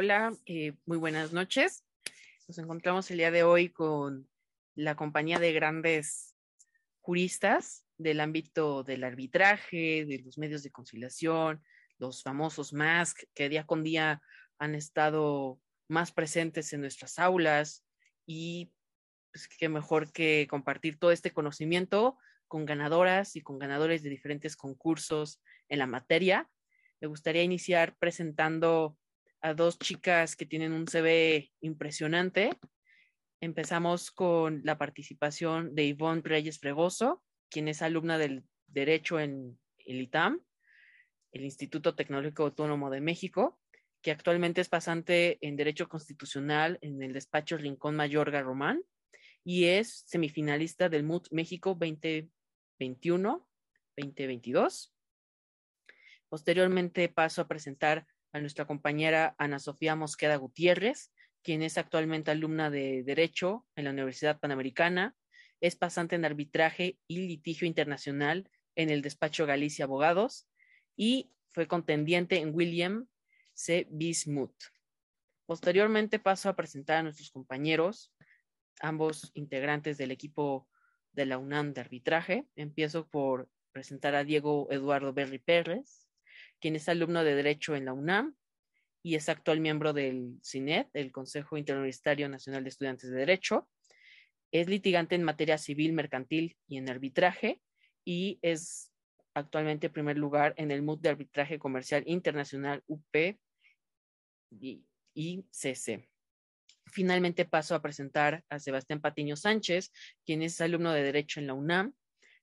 Hola, eh, muy buenas noches. Nos encontramos el día de hoy con la compañía de grandes juristas del ámbito del arbitraje, de los medios de conciliación, los famosos MASC, que día con día han estado más presentes en nuestras aulas y pues qué mejor que compartir todo este conocimiento con ganadoras y con ganadores de diferentes concursos en la materia. Me gustaría iniciar presentando a dos chicas que tienen un CV impresionante. Empezamos con la participación de Ivonne Reyes Fregoso, quien es alumna del Derecho en el ITAM, el Instituto Tecnológico Autónomo de México, que actualmente es pasante en Derecho Constitucional en el despacho Rincón Mayorga Román y es semifinalista del MUT México 2021-2022. Posteriormente paso a presentar a nuestra compañera Ana Sofía Mosqueda Gutiérrez, quien es actualmente alumna de Derecho en la Universidad Panamericana, es pasante en arbitraje y litigio internacional en el despacho Galicia Abogados y fue contendiente en William C. Bismuth. Posteriormente paso a presentar a nuestros compañeros, ambos integrantes del equipo de la UNAM de arbitraje. Empiezo por presentar a Diego Eduardo Berry Pérez, quien es alumno de Derecho en la UNAM y es actual miembro del CINET, el Consejo Interuniversitario Nacional de Estudiantes de Derecho. Es litigante en materia civil, mercantil y en arbitraje y es actualmente primer lugar en el MUD de Arbitraje Comercial Internacional UP y. Finalmente paso a presentar a Sebastián Patiño Sánchez, quien es alumno de Derecho en la UNAM.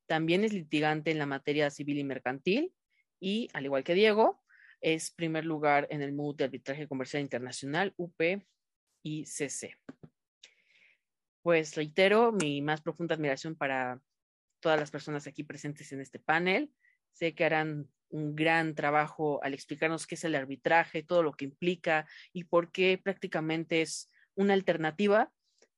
También es litigante en la materia civil y mercantil y, al igual que Diego, es primer lugar en el MUD de Arbitraje Comercial Internacional, UP y CC. Pues reitero mi más profunda admiración para todas las personas aquí presentes en este panel. Sé que harán un gran trabajo al explicarnos qué es el arbitraje, todo lo que implica y por qué prácticamente es una alternativa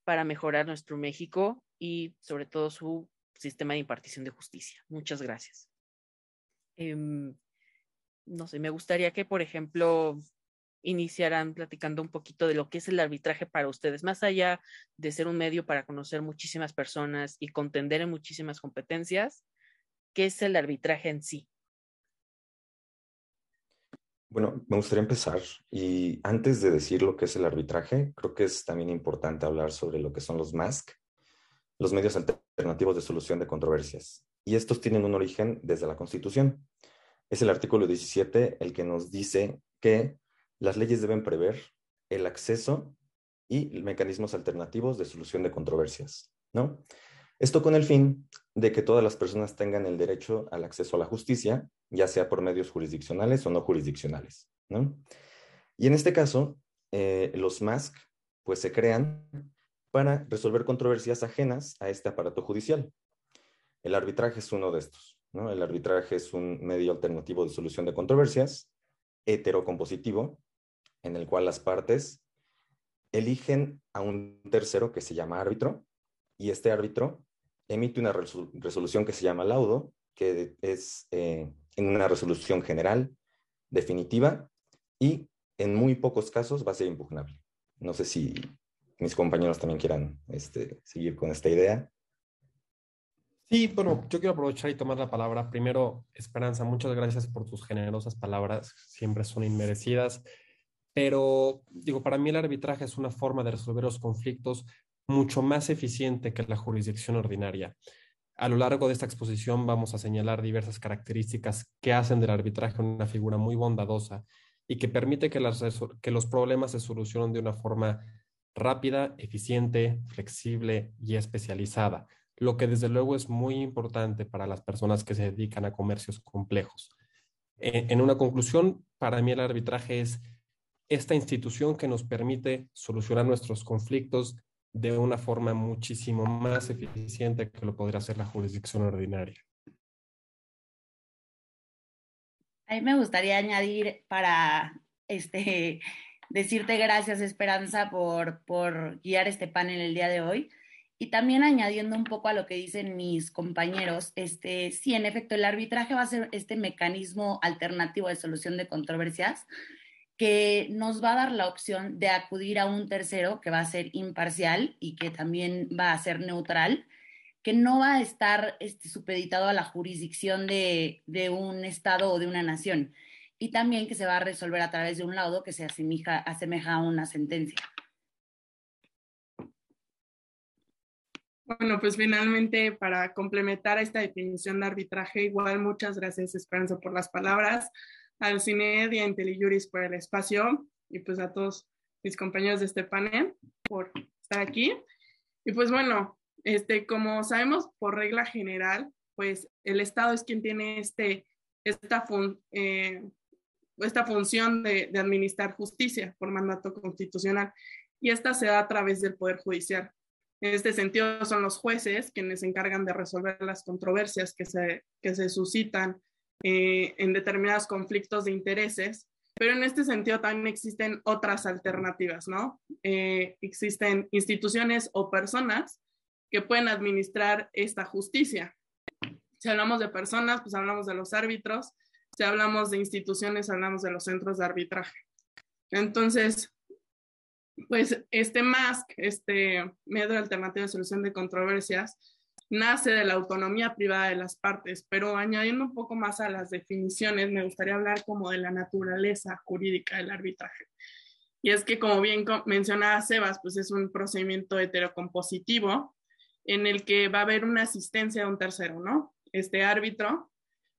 para mejorar nuestro México y sobre todo su sistema de impartición de justicia. Muchas gracias. Em, no sé, me gustaría que, por ejemplo, iniciaran platicando un poquito de lo que es el arbitraje para ustedes, más allá de ser un medio para conocer muchísimas personas y contender en muchísimas competencias, ¿qué es el arbitraje en sí? Bueno, me gustaría empezar y antes de decir lo que es el arbitraje, creo que es también importante hablar sobre lo que son los MASC, los medios alternativos de solución de controversias y estos tienen un origen desde la Constitución. Es el artículo 17 el que nos dice que las leyes deben prever el acceso y mecanismos alternativos de solución de controversias, ¿no? Esto con el fin de que todas las personas tengan el derecho al acceso a la justicia, ya sea por medios jurisdiccionales o no jurisdiccionales, ¿no? Y en este caso, eh, los MASC, pues se crean para resolver controversias ajenas a este aparato judicial. El arbitraje es uno de estos. ¿no? El arbitraje es un medio alternativo de solución de controversias, heterocompositivo, en el cual las partes eligen a un tercero que se llama árbitro y este árbitro emite una resolución que se llama laudo, que es eh, en una resolución general, definitiva y en muy pocos casos va a ser impugnable. No sé si mis compañeros también quieran este, seguir con esta idea. Sí, bueno, yo quiero aprovechar y tomar la palabra. Primero, Esperanza, muchas gracias por tus generosas palabras, siempre son inmerecidas, pero digo, para mí el arbitraje es una forma de resolver los conflictos mucho más eficiente que la jurisdicción ordinaria. A lo largo de esta exposición vamos a señalar diversas características que hacen del arbitraje una figura muy bondadosa y que permite que, que los problemas se solucionen de una forma rápida, eficiente, flexible y especializada lo que desde luego es muy importante para las personas que se dedican a comercios complejos. En, una conclusión, para mí el arbitraje es esta institución que nos permite solucionar nuestros conflictos de una forma muchísimo más eficiente que lo podría hacer la jurisdicción ordinaria. A mí me gustaría añadir para este, decirte gracias, Esperanza, por, por guiar este panel el día de hoy. Y también añadiendo un poco a lo que dicen mis compañeros, este, sí, en efecto, el arbitraje va a ser este mecanismo alternativo de solución de controversias que nos va a dar la opción de acudir a un tercero que va a ser imparcial y que también va a ser neutral, que no va a estar este, supeditado a la jurisdicción de, de, un Estado o de una nación, y también que se va a resolver a través de un laudo que se asemeja, asemeja a una sentencia. Bueno, pues finalmente para complementar esta definición de arbitraje, igual muchas gracias Esperanza por las palabras al CINED y a IntelliJuris por el espacio y pues a todos mis compañeros de este panel por estar aquí. Y pues bueno, este, como sabemos por regla general, pues el Estado es quien tiene este, esta, eh, esta función de, de, administrar justicia por mandato constitucional y esta se da a través del Poder Judicial. En este sentido, son los jueces quienes se encargan de resolver las controversias que se, que se suscitan eh, en determinados conflictos de intereses, pero en este sentido también existen otras alternativas, ¿no? Eh, existen instituciones o personas que pueden administrar esta justicia. Si hablamos de personas, pues hablamos de los árbitros, si hablamos de instituciones, hablamos de los centros de arbitraje. Entonces, pues este MASC, este medio alternativo de solución de controversias, nace de la autonomía privada de las partes, pero añadiendo un poco más a las definiciones, me gustaría hablar como de la naturaleza jurídica del arbitraje. Y es que, como bien mencionaba Sebas, pues es un procedimiento heterocompositivo en el que va a haber una asistencia de un tercero, ¿no? Este árbitro,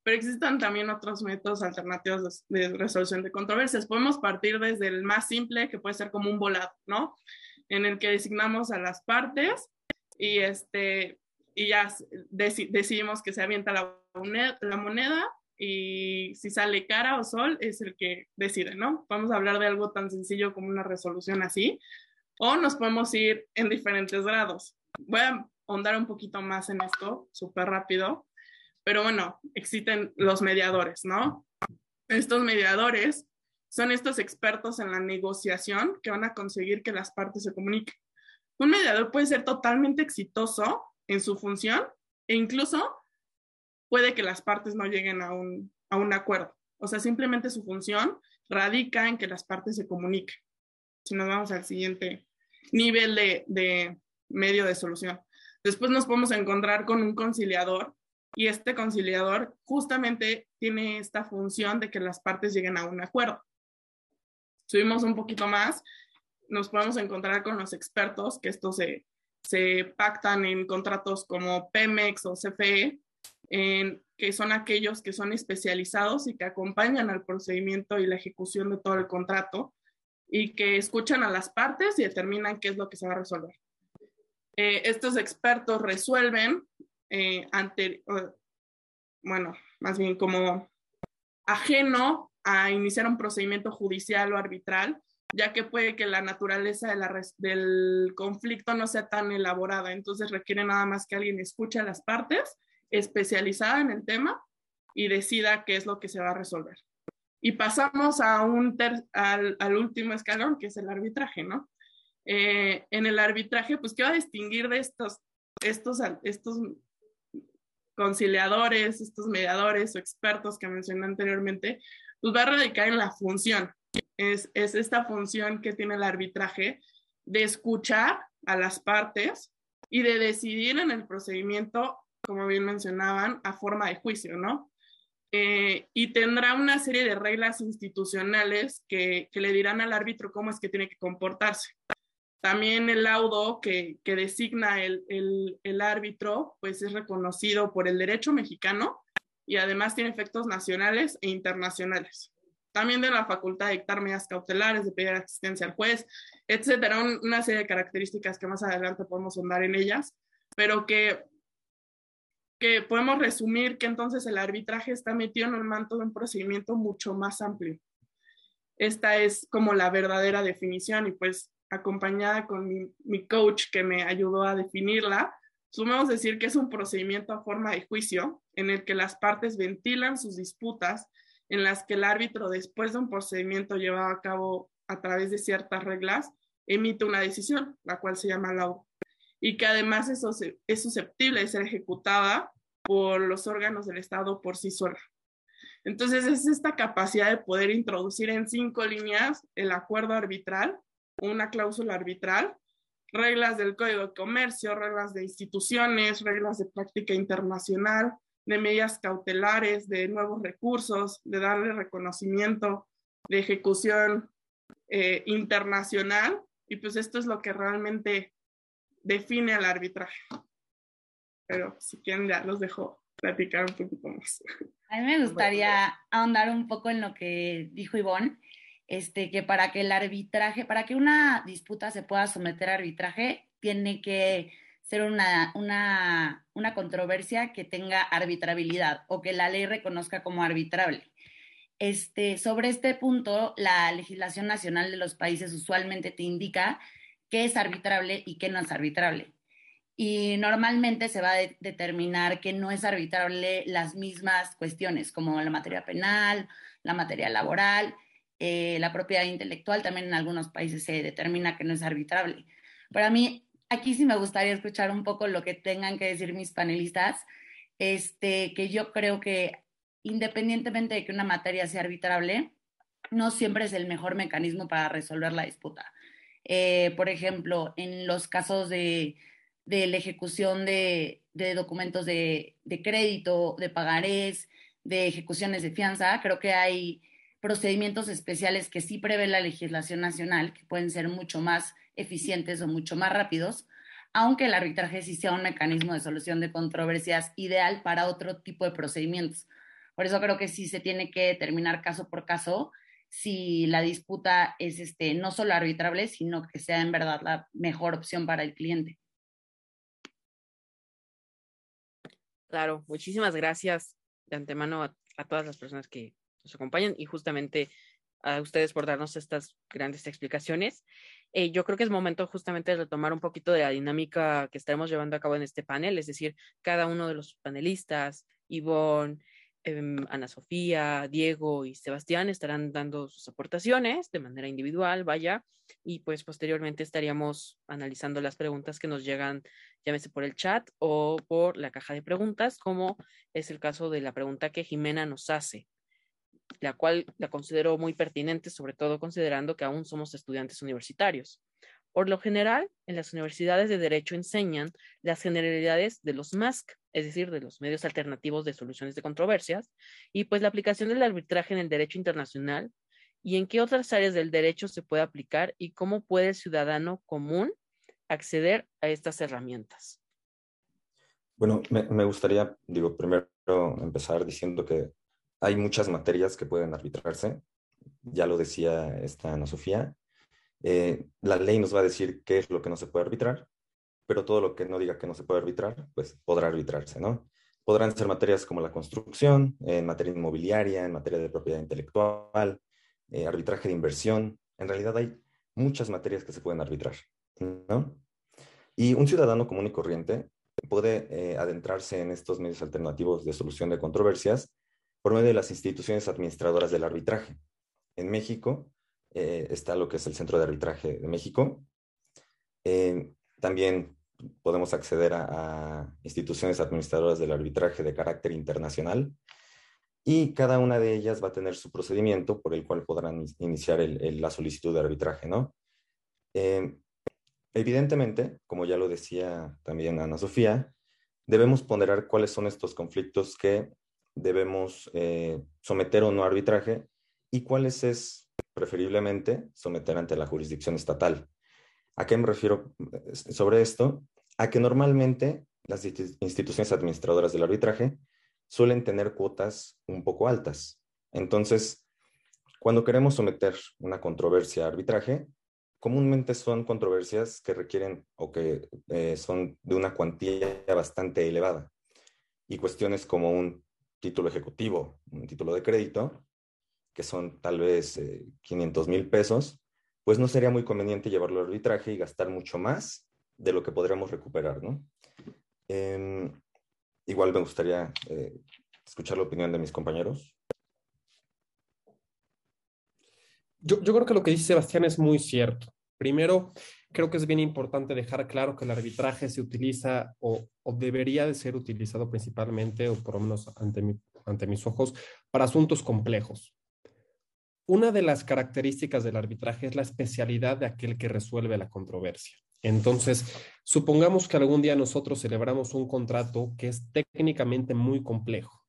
pero existen también otros métodos alternativos de, de resolución de controversias. Podemos partir desde el más simple, que puede ser como un volado, ¿no? En el que designamos a las partes y este, y ya decidimos que se avienta la la moneda y si sale cara o sol es el que decide, ¿no? Vamos a hablar de algo tan sencillo como una resolución así, o nos podemos ir en diferentes grados. Voy a ahondar un poquito más en esto, súper rápido, pero bueno, existen los mediadores, ¿no? Estos mediadores son estos expertos en la negociación que van a conseguir que las partes se comuniquen. Un mediador puede ser totalmente exitoso en su función e incluso puede que las partes no lleguen a un, a un acuerdo. O sea, simplemente su función radica en que las partes se comuniquen. Si nos vamos al siguiente nivel de, de medio de solución. Después nos podemos encontrar con un conciliador y este conciliador justamente tiene esta función de que las partes lleguen a un acuerdo. Subimos un poquito más, nos podemos encontrar con los expertos, que esto se, se pactan en contratos como Pemex o CFE, en, que son aquellos que son especializados y que acompañan al procedimiento y la ejecución de todo el contrato y que escuchan a las partes y determinan qué es lo que se va a resolver. Eh, estos expertos resuelven eh, ante, bueno, más bien como ajeno a iniciar un procedimiento judicial o arbitral, ya que puede que la naturaleza de la del conflicto no sea tan elaborada, entonces requiere nada más que alguien escuche a las partes, especializada en el tema, y decida qué es lo que se va a resolver. Y pasamos a un al, al, último escalón, que es el arbitraje, ¿no? Eh, en el arbitraje, pues, ¿qué va a distinguir de estos, estos, estos conciliadores, estos mediadores o expertos que mencioné anteriormente? Pues va a radicar en la función, es, esta función que tiene el arbitraje de escuchar a las partes y de decidir en el procedimiento, como bien mencionaban, a forma de juicio, ¿no? Eh, y tendrá una serie de reglas institucionales que, le dirán al árbitro cómo es que tiene que comportarse. También el laudo que, designa el, el, árbitro, pues es reconocido por el derecho mexicano y además tiene efectos nacionales e internacionales también de la facultad de dictar medidas cautelares, de pedir asistencia al juez, etcétera, una serie de características que más adelante podemos sondar en ellas, pero que, que podemos resumir que entonces el arbitraje está metido en el manto de un procedimiento mucho más amplio. Esta es como la verdadera definición y pues acompañada con mi, coach que me ayudó a definirla, sumamos decir que es un procedimiento a forma de juicio en el que las partes ventilan sus disputas en las que el árbitro, después de un procedimiento llevado a cabo a través de ciertas reglas, emite una decisión, la cual se llama laudo, y que además es susceptible de ser ejecutada por los órganos del Estado por sí sola. Entonces es esta capacidad de poder introducir en cinco líneas el acuerdo arbitral, una cláusula arbitral, reglas del Código de Comercio, reglas de instituciones, reglas de práctica internacional, de medidas cautelares, de nuevos recursos, de darle reconocimiento, de ejecución eh, internacional. Y pues esto es lo que realmente define al arbitraje. Pero si quieren ya los dejo platicar un poquito más. A mí me gustaría ahondar un poco en lo que dijo Ivonne, este, que para que el arbitraje, para que una disputa se pueda someter a arbitraje, tiene que ser una, una, una controversia que tenga arbitrabilidad o que la ley reconozca como arbitrable. Este, sobre este punto, la legislación nacional de los países usualmente te indica qué es arbitrable y qué no es arbitrable. Y normalmente se va a determinar que no es arbitrable las mismas cuestiones, como la materia penal, la materia laboral, eh, la propiedad intelectual, también en algunos países se determina que no es arbitrable. Para mí, aquí sí me gustaría escuchar un poco lo que tengan que decir mis panelistas, este, que yo creo que independientemente de que una materia sea arbitrable, no siempre es el mejor mecanismo para resolver la disputa. Eh, por ejemplo, en los casos de, la ejecución de, documentos de, de, crédito, de pagarés, de ejecuciones de fianza, creo que hay procedimientos especiales que sí prevé la legislación nacional, que pueden ser mucho más eficientes o mucho más rápidos, aunque el arbitraje sí sea un mecanismo de solución de controversias ideal para otro tipo de procedimientos. Por eso creo que sí se tiene que determinar caso por caso si la disputa es este, no solo arbitrable, sino que sea en verdad la mejor opción para el cliente. Claro, muchísimas gracias de antemano a, todas las personas que nos acompañan y justamente a ustedes por darnos estas grandes explicaciones. Eh, yo creo que es momento justamente de retomar un poquito de la dinámica que estaremos llevando a cabo en este panel, es decir, cada uno de los panelistas, Ivonne, Em, Ana Sofía, Diego y Sebastián estarán dando sus aportaciones de manera individual, vaya, y pues posteriormente estaríamos analizando las preguntas que nos llegan, llámese por el chat o por la caja de preguntas, como es el caso de la pregunta que Jimena nos hace, la cual la considero muy pertinente, sobre todo considerando que aún somos estudiantes universitarios. Por lo general, en las universidades de Derecho enseñan las generalidades de los MASC, es decir, de los medios alternativos de soluciones de controversias, y pues la aplicación del arbitraje en el derecho internacional y en qué otras áreas del derecho se puede aplicar y cómo puede el ciudadano común acceder a estas herramientas. Bueno, me, gustaría, digo, primero empezar diciendo que hay muchas materias que pueden arbitrarse. Ya lo decía esta Ana Sofía. Eh, la ley nos va a decir qué es lo que no se puede arbitrar pero todo lo que no diga que no se puede arbitrar, pues podrá arbitrarse, ¿no? Podrán ser materias como la construcción, en materia inmobiliaria, en materia de propiedad intelectual, eh, arbitraje de inversión. En realidad hay muchas materias que se pueden arbitrar, ¿no? Y un ciudadano común y corriente puede eh, adentrarse en estos medios alternativos de solución de controversias por medio de las instituciones administradoras del arbitraje. En México eh, está lo que es el Centro de Arbitraje de México. también podemos acceder a, instituciones administradoras del arbitraje de carácter internacional y cada una de ellas va a tener su procedimiento por el cual podrán iniciar la solicitud de arbitraje, ¿no? Eh, evidentemente, como ya lo decía también Ana Sofía, debemos ponderar cuáles son estos conflictos que debemos eh, someter o no arbitraje y cuáles es preferiblemente someter ante la jurisdicción estatal. ¿A qué me refiero eh, sobre esto? A que normalmente las instituciones administradoras del arbitraje suelen tener cuotas un poco altas. Entonces, cuando queremos someter una controversia a arbitraje, comúnmente son controversias que requieren o que eh, son de una cuantía bastante elevada. Y cuestiones como un título ejecutivo, un título de crédito, que son tal vez 500 eh, mil pesos, pues no sería muy conveniente llevarlo al arbitraje y gastar mucho más de lo que podríamos recuperar, ¿no? Em, igual me gustaría eh, escuchar la opinión de mis compañeros. Yo, yo creo que lo que dice Sebastián es muy cierto. Primero, creo que es bien importante dejar claro que el arbitraje se utiliza o, debería de ser utilizado principalmente, o por lo menos ante mi, ante mis ojos, para asuntos complejos. Una de las características del arbitraje es la especialidad de aquel que resuelve la controversia. Entonces, supongamos que algún día nosotros celebramos un contrato que es técnicamente muy complejo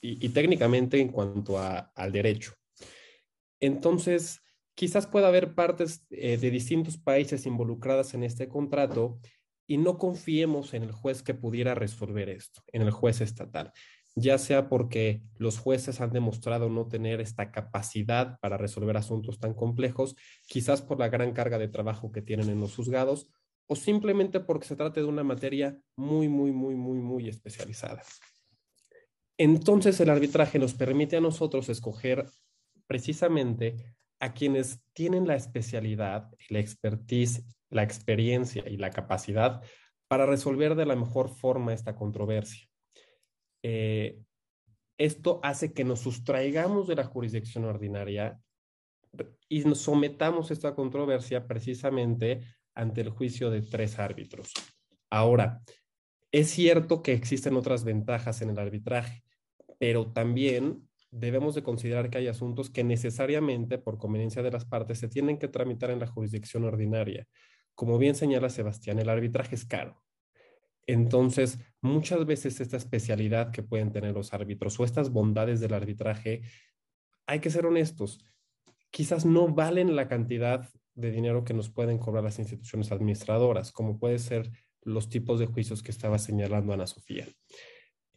y, técnicamente en cuanto al derecho. Entonces, quizás pueda haber partes eh, de distintos países involucradas en este contrato y no confiemos en el juez que pudiera resolver esto, en el juez estatal ya sea porque los jueces han demostrado no tener esta capacidad para resolver asuntos tan complejos, quizás por la gran carga de trabajo que tienen en los juzgados, o simplemente porque se trate de una materia muy, muy, muy, muy, muy especializada. Entonces el arbitraje nos permite a nosotros escoger precisamente a quienes tienen la especialidad, la expertise, la experiencia y la capacidad para resolver de la mejor forma esta controversia. Eh, esto hace que nos sustraigamos de la jurisdicción ordinaria y nos sometamos esta controversia precisamente ante el juicio de tres árbitros. Ahora, es cierto que existen otras ventajas en el arbitraje, pero también debemos de considerar que hay asuntos que necesariamente, por conveniencia de las partes, se tienen que tramitar en la jurisdicción ordinaria. Como bien señala Sebastián, el arbitraje es caro. Entonces, muchas veces esta especialidad que pueden tener los árbitros o estas bondades del arbitraje, hay que ser honestos, quizás no valen la cantidad de dinero que nos pueden cobrar las instituciones administradoras, como puede ser los tipos de juicios que estaba señalando Ana Sofía.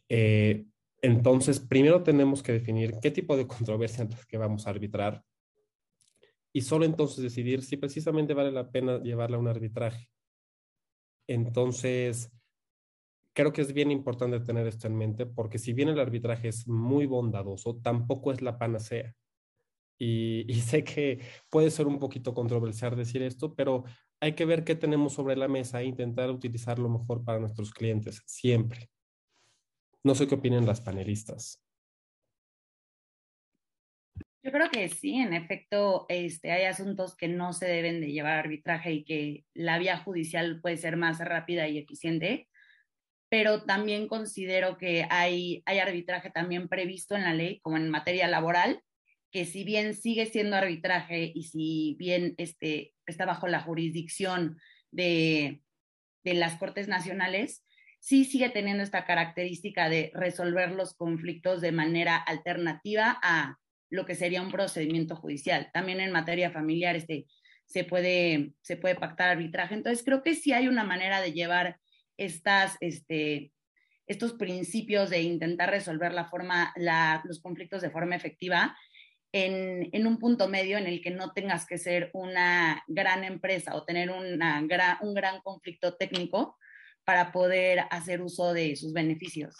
Eh, entonces, primero tenemos que definir qué tipo de controversia antes que vamos a arbitrar y solo entonces decidir si precisamente vale la pena llevarla a un arbitraje. Entonces, creo que es bien importante tener esto en mente porque si bien el arbitraje es muy bondadoso, tampoco es la panacea. Y, sé que puede ser un poquito controversial decir esto, pero hay que ver qué tenemos sobre la mesa e intentar utilizar lo mejor para nuestros clientes, siempre. No sé qué opinan las panelistas. Yo creo que sí, en efecto, este, hay asuntos que no se deben de llevar a arbitraje y que la vía judicial puede ser más rápida y eficiente pero también considero que hay, hay arbitraje también previsto en la ley, como en materia laboral, que si bien sigue siendo arbitraje y si bien este, está bajo la jurisdicción de, de las Cortes Nacionales, sí sigue teniendo esta característica de resolver los conflictos de manera alternativa a lo que sería un procedimiento judicial. También en materia familiar este, se, puede, se puede pactar arbitraje. Entonces, creo que sí hay una manera de llevar estas, este, estos principios de intentar resolver la forma, los conflictos de forma efectiva en, en, un punto medio en el que no tengas que ser una gran empresa o tener una un gran conflicto técnico para poder hacer uso de sus beneficios.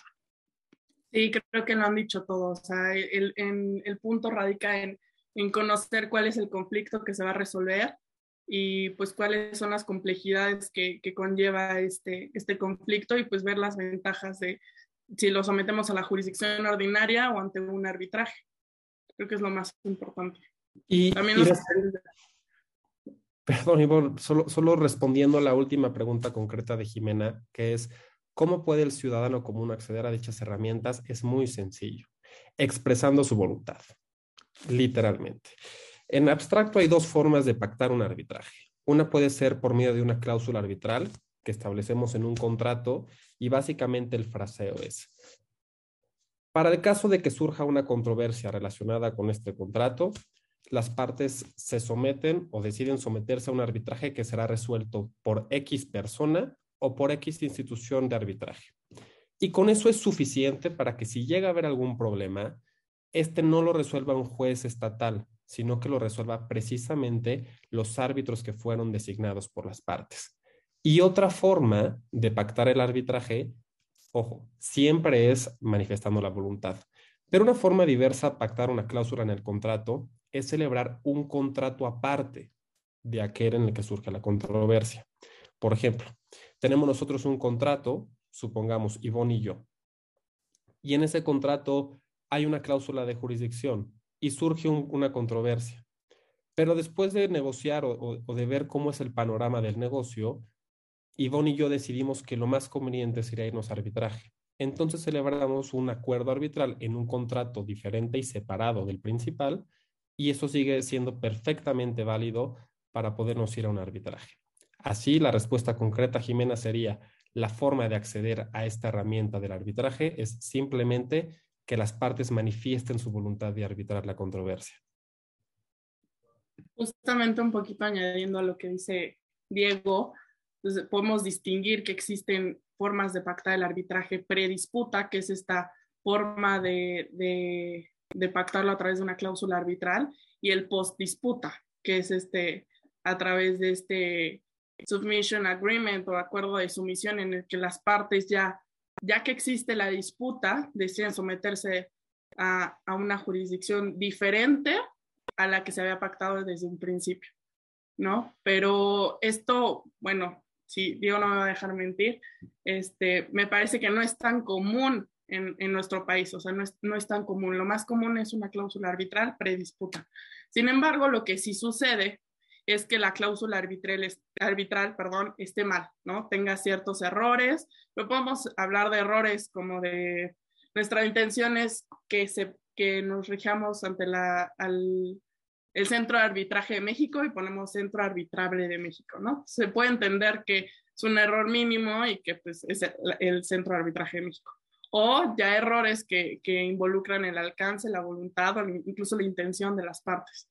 Sí, creo que lo han dicho todos. O sea, el, el punto radica en, en conocer cuál es el conflicto que se va a resolver y pues cuáles son las complejidades que, que, conlleva este, este conflicto y pues ver las ventajas de si lo sometemos a la jurisdicción ordinaria o ante un arbitraje. Creo que es lo más importante. Y, También Perdón, solo, solo respondiendo a la última pregunta concreta de Jimena, que es, ¿cómo puede el ciudadano común acceder a dichas herramientas? Es muy sencillo, expresando su voluntad, literalmente. En abstracto hay dos formas de pactar un arbitraje. Una puede ser por medio de una cláusula arbitral que establecemos en un contrato y básicamente el fraseo es, para el caso de que surja una controversia relacionada con este contrato, las partes se someten o deciden someterse a un arbitraje que será resuelto por X persona o por X institución de arbitraje. Y con eso es suficiente para que si llega a haber algún problema, este no lo resuelva un juez estatal, sino que lo resuelva precisamente los árbitros que fueron designados por las partes. Y otra forma de pactar el arbitraje, ojo, siempre es manifestando la voluntad. Pero una forma diversa pactar una cláusula en el contrato es celebrar un contrato aparte de aquel en el que surge la controversia. Por ejemplo, tenemos nosotros un contrato, supongamos Ivonne y yo, y en ese contrato hay una cláusula de jurisdicción y surge una controversia. Pero después de negociar o, de ver cómo es el panorama del negocio, Ivonne y yo decidimos que lo más conveniente sería irnos a arbitraje. entonces celebramos un acuerdo arbitral en un contrato diferente y separado del principal y eso sigue siendo perfectamente válido para podernos ir a un arbitraje. Así, la respuesta concreta, Jimena, sería la forma de acceder a esta herramienta del arbitraje es simplemente que las partes manifiesten su voluntad de arbitrar la controversia. Justamente un poquito añadiendo a lo que dice Diego, pues, podemos distinguir que existen formas de pactar el arbitraje predisputa, que es esta forma de, de, pactarlo a través de una cláusula arbitral, y el post-disputa, que es este, a través de este submission agreement o acuerdo de sumisión en el que las partes ya, ya que existe la disputa, deciden someterse a, a una jurisdicción diferente a la que se había pactado desde un principio, ¿no? Pero esto, bueno, si Diego no me va a dejar mentir, este, me parece que no es tan común en, en nuestro país, o sea, no es, no es, tan común. Lo más común es una cláusula arbitral predisputa. Sin embargo, lo que sí sucede es que la cláusula arbitral, arbitral perdón, esté mal, ¿no? Tenga ciertos errores. No podemos hablar de errores como de nuestra intención es que, se, que nos rijamos ante la, al, el Centro de Arbitraje de México y ponemos Centro Arbitrable de México, ¿no? Se puede entender que es un error mínimo y que pues, es el, Centro de Arbitraje de México. O ya errores que, que involucran el alcance, la voluntad o incluso la intención de las partes.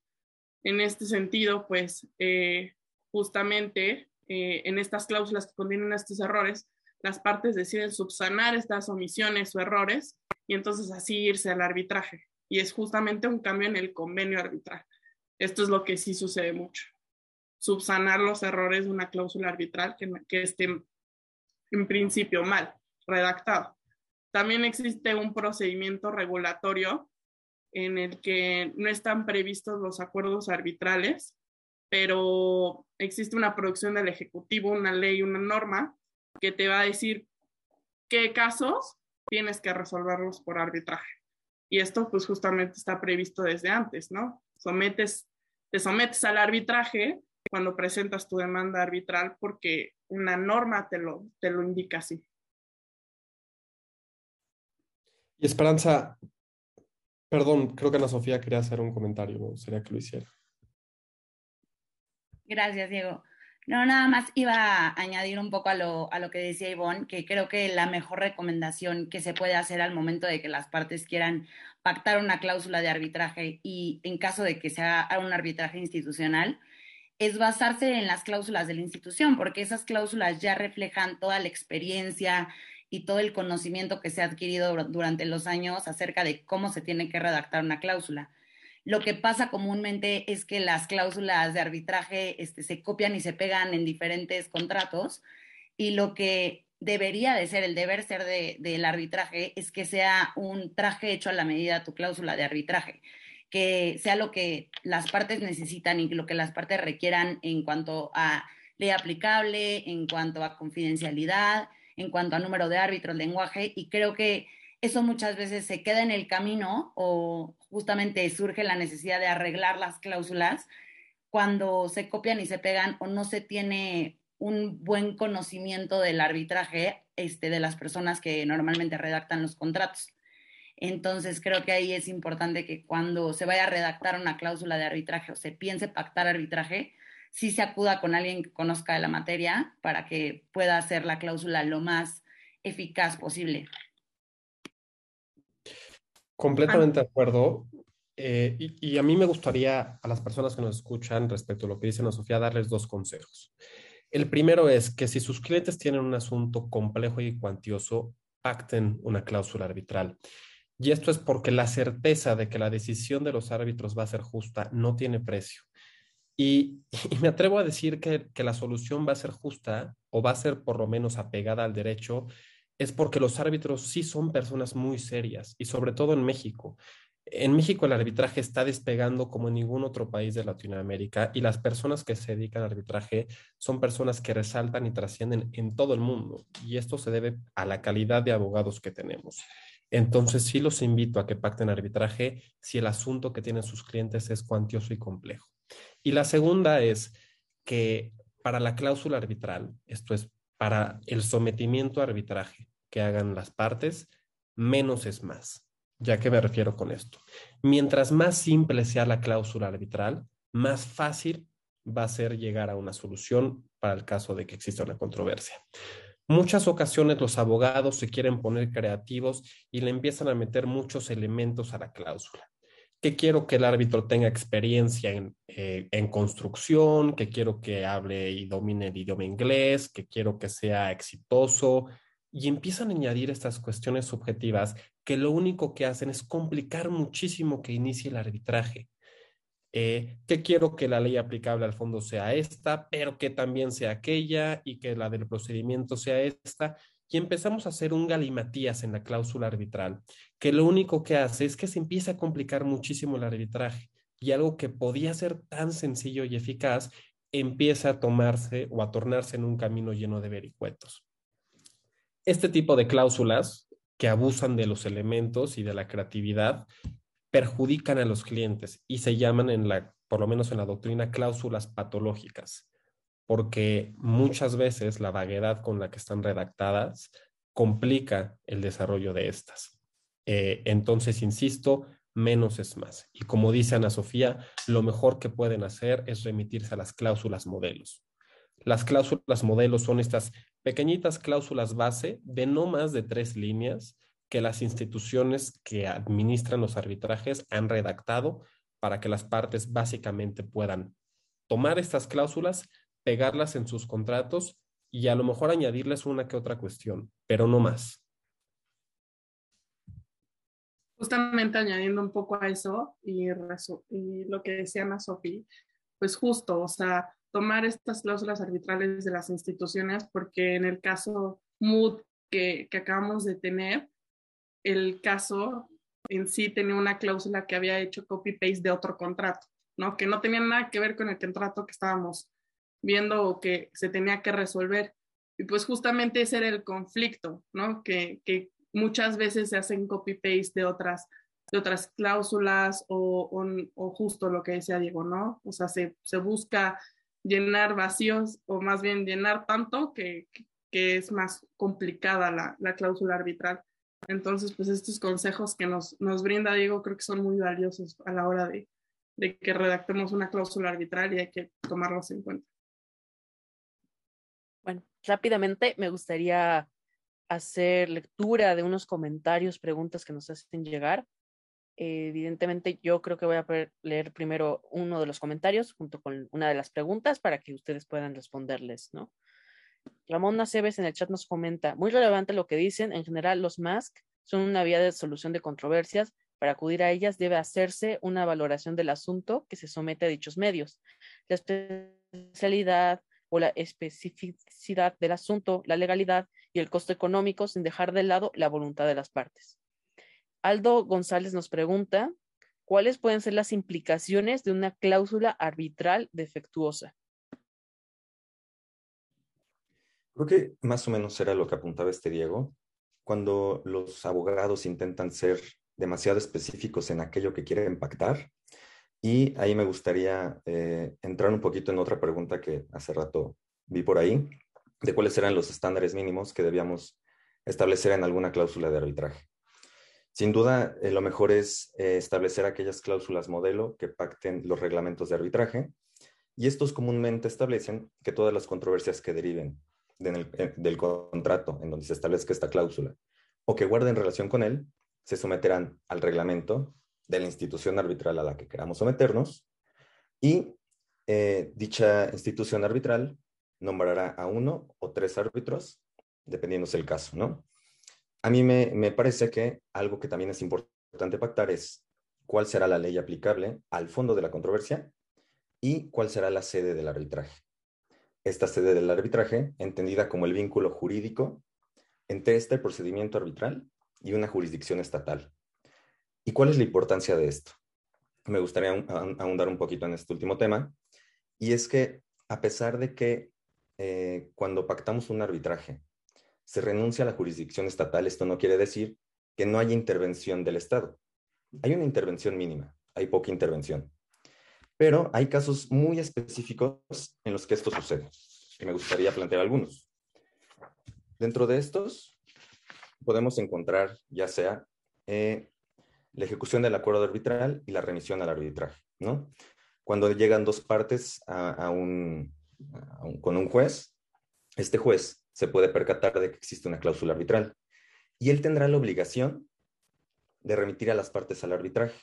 En este sentido, pues eh, justamente eh, en estas cláusulas que contienen estos errores, las partes deciden subsanar estas omisiones o errores y entonces así irse al arbitraje. Y es justamente un cambio en el convenio arbitral. Esto es lo que sí sucede mucho. Subsanar los errores de una cláusula arbitral que, que esté en principio mal redactado. También existe un procedimiento regulatorio en el que no están previstos los acuerdos arbitrales, pero existe una producción del Ejecutivo, una ley, una norma que te va a decir qué casos tienes que resolverlos por arbitraje. Y esto pues justamente está previsto desde antes, ¿no? Te sometes al arbitraje cuando presentas tu demanda arbitral porque una norma te lo, te lo indica así. Y Esperanza, perdón, creo que Ana Sofía quería hacer un comentario, sería que lo hiciera. Gracias, Diego. No, nada más iba a añadir un poco a lo, a lo que decía Ivonne, que creo que la mejor recomendación que se puede hacer al momento de que las partes quieran pactar una cláusula de arbitraje y en caso de que sea un arbitraje institucional, es basarse en las cláusulas de la institución, porque esas cláusulas ya reflejan toda la experiencia y todo el conocimiento que se ha adquirido durante los años acerca de cómo se tiene que redactar una cláusula. Lo que pasa comúnmente es que las cláusulas de arbitraje este, se copian y se pegan en diferentes contratos y lo que debería de ser, el deber ser del arbitraje es que sea un traje hecho a la medida de tu cláusula de arbitraje, que sea lo que las partes necesitan y lo que las partes requieran en cuanto a ley aplicable, en cuanto a confidencialidad, en cuanto a número de árbitros, lenguaje, y creo que eso muchas veces se queda en el camino o justamente surge la necesidad de arreglar las cláusulas cuando se copian y se pegan o no se tiene un buen conocimiento del arbitraje este, de las personas que normalmente redactan los contratos. Entonces, creo que ahí es importante que cuando se vaya a redactar una cláusula de arbitraje o se piense pactar arbitraje, sí se acuda con alguien que conozca de la materia para que pueda hacer la cláusula lo más eficaz posible. Completamente de acuerdo. Eh, y, a mí me gustaría a las personas que nos escuchan respecto a lo que dice Ana Sofía darles dos consejos. El primero es que si sus clientes tienen un asunto complejo y cuantioso, pacten una cláusula arbitral. Y esto es porque la certeza de que la decisión de los árbitros va a ser justa no tiene precio. Y, me atrevo a decir que, que, la solución va a ser justa o va a ser por lo menos apegada al derecho es porque los árbitros sí son personas muy serias y sobre todo en México. En México el arbitraje está despegando como en ningún otro país de Latinoamérica y las personas que se dedican al arbitraje son personas que resaltan y trascienden en todo el mundo y esto se debe a la calidad de abogados que tenemos. Entonces sí los invito a que pacten arbitraje si el asunto que tienen sus clientes es cuantioso y complejo. Y la segunda es que para la cláusula arbitral, esto es para el sometimiento a arbitraje, que hagan las partes, menos es más. ¿Ya que me refiero con esto? Mientras más simple sea la cláusula arbitral, más fácil va a ser llegar a una solución para el caso de que exista una controversia. Muchas ocasiones los abogados se quieren poner creativos y le empiezan a meter muchos elementos a la cláusula. Que quiero que el árbitro tenga experiencia en, eh, en construcción, que quiero que hable y domine el idioma inglés, que quiero que sea exitoso, y empiezan a añadir estas cuestiones subjetivas que lo único que hacen es complicar muchísimo que inicie el arbitraje. Eh, que quiero que la ley aplicable al fondo sea esta, pero que también sea aquella y que la del procedimiento sea esta. Y empezamos a hacer un galimatías en la cláusula arbitral, que lo único que hace es que se empieza a complicar muchísimo el arbitraje y algo que podía ser tan sencillo y eficaz empieza a tomarse o a tornarse en un camino lleno de vericuetos. Este tipo de cláusulas que abusan de los elementos y de la creatividad perjudican a los clientes y se llaman en la, por lo menos en la doctrina, cláusulas patológicas, porque muchas veces la vaguedad con la que están redactadas complica el desarrollo de estas. Eh, entonces, insisto, menos es más. Y como dice Ana Sofía, lo mejor que pueden hacer es remitirse a las cláusulas modelos. Las cláusulas modelos son estas pequeñitas cláusulas base de no más de tres líneas que las instituciones que administran los arbitrajes han redactado para que las partes básicamente puedan tomar estas cláusulas, pegarlas en sus contratos y a lo mejor añadirles una que otra cuestión, pero no más. Justamente añadiendo un poco a eso y, lo que decía Ana Sofía, pues justo, o sea, tomar estas cláusulas arbitrales de las instituciones, porque en el caso MUD que, que acabamos de tener, el caso en sí tenía una cláusula que había hecho copy-paste de otro contrato, ¿no? Que no tenía nada que ver con el contrato que estábamos viendo o que se tenía que resolver. Y pues justamente ese era el conflicto, ¿no? Que, que muchas veces se hacen copy-paste de otras, de otras cláusulas o, o, justo lo que decía Diego, ¿no? O sea, se, se busca llenar vacíos o más bien llenar tanto que, que es más complicada la, la cláusula arbitral. Entonces, pues estos consejos que nos, nos brinda Diego creo que son muy valiosos a la hora de, de que redactemos una cláusula arbitral y hay que tomarlos en cuenta. Bueno, rápidamente me gustaría hacer lectura de unos comentarios, preguntas que nos hacen llegar. evidentemente, yo creo que voy a leer primero uno de los comentarios junto con una de las preguntas para que ustedes puedan responderles, ¿no? Ramón Aceves en el chat nos comenta, muy relevante lo que dicen, en general los MASC son una vía de solución de controversias, para acudir a ellas debe hacerse una valoración del asunto que se somete a dichos medios. La especialidad o la especificidad del asunto, la legalidad y el costo económico sin dejar de lado la voluntad de las partes. Aldo González nos pregunta, ¿cuáles pueden ser las implicaciones de una cláusula arbitral defectuosa? Creo que más o menos era lo que apuntaba este Diego. Cuando los abogados intentan ser demasiado específicos en aquello que quieren pactar. Y ahí me gustaría eh, entrar un poquito en otra pregunta que hace rato vi por ahí, de cuáles eran los estándares mínimos que debíamos establecer en alguna cláusula de arbitraje. Sin duda, eh, lo mejor es eh, establecer aquellas cláusulas modelo que pacten los reglamentos de arbitraje y estos comúnmente establecen que todas las controversias que deriven del contrato en donde se establezca esta cláusula o que guarden relación con él, se someterán al reglamento de la institución arbitral a la que queramos someternos y eh, dicha institución arbitral nombrará a uno o tres árbitros, dependiendo del caso, ¿no? A mí me, me parece que algo que también es importante pactar es cuál será la ley aplicable al fondo de la controversia y cuál será la sede del arbitraje esta sede del arbitraje, entendida como el vínculo jurídico entre este procedimiento arbitral y una jurisdicción estatal. ¿Y cuál es la importancia de esto? Me gustaría ahondar un poquito en este último tema, y es que a pesar de que eh, cuando pactamos un arbitraje se renuncia a la jurisdicción estatal, esto no quiere decir que no haya intervención del Estado. Hay una intervención mínima, hay poca intervención. Pero hay casos muy específicos en los que esto sucede, y me gustaría plantear algunos. Dentro de estos, podemos encontrar ya sea eh, la ejecución del acuerdo arbitral y la remisión al arbitraje, ¿no? Cuando llegan dos partes a, un, con un juez, este juez se puede percatar de que existe una cláusula arbitral y él tendrá la obligación de remitir a las partes al arbitraje.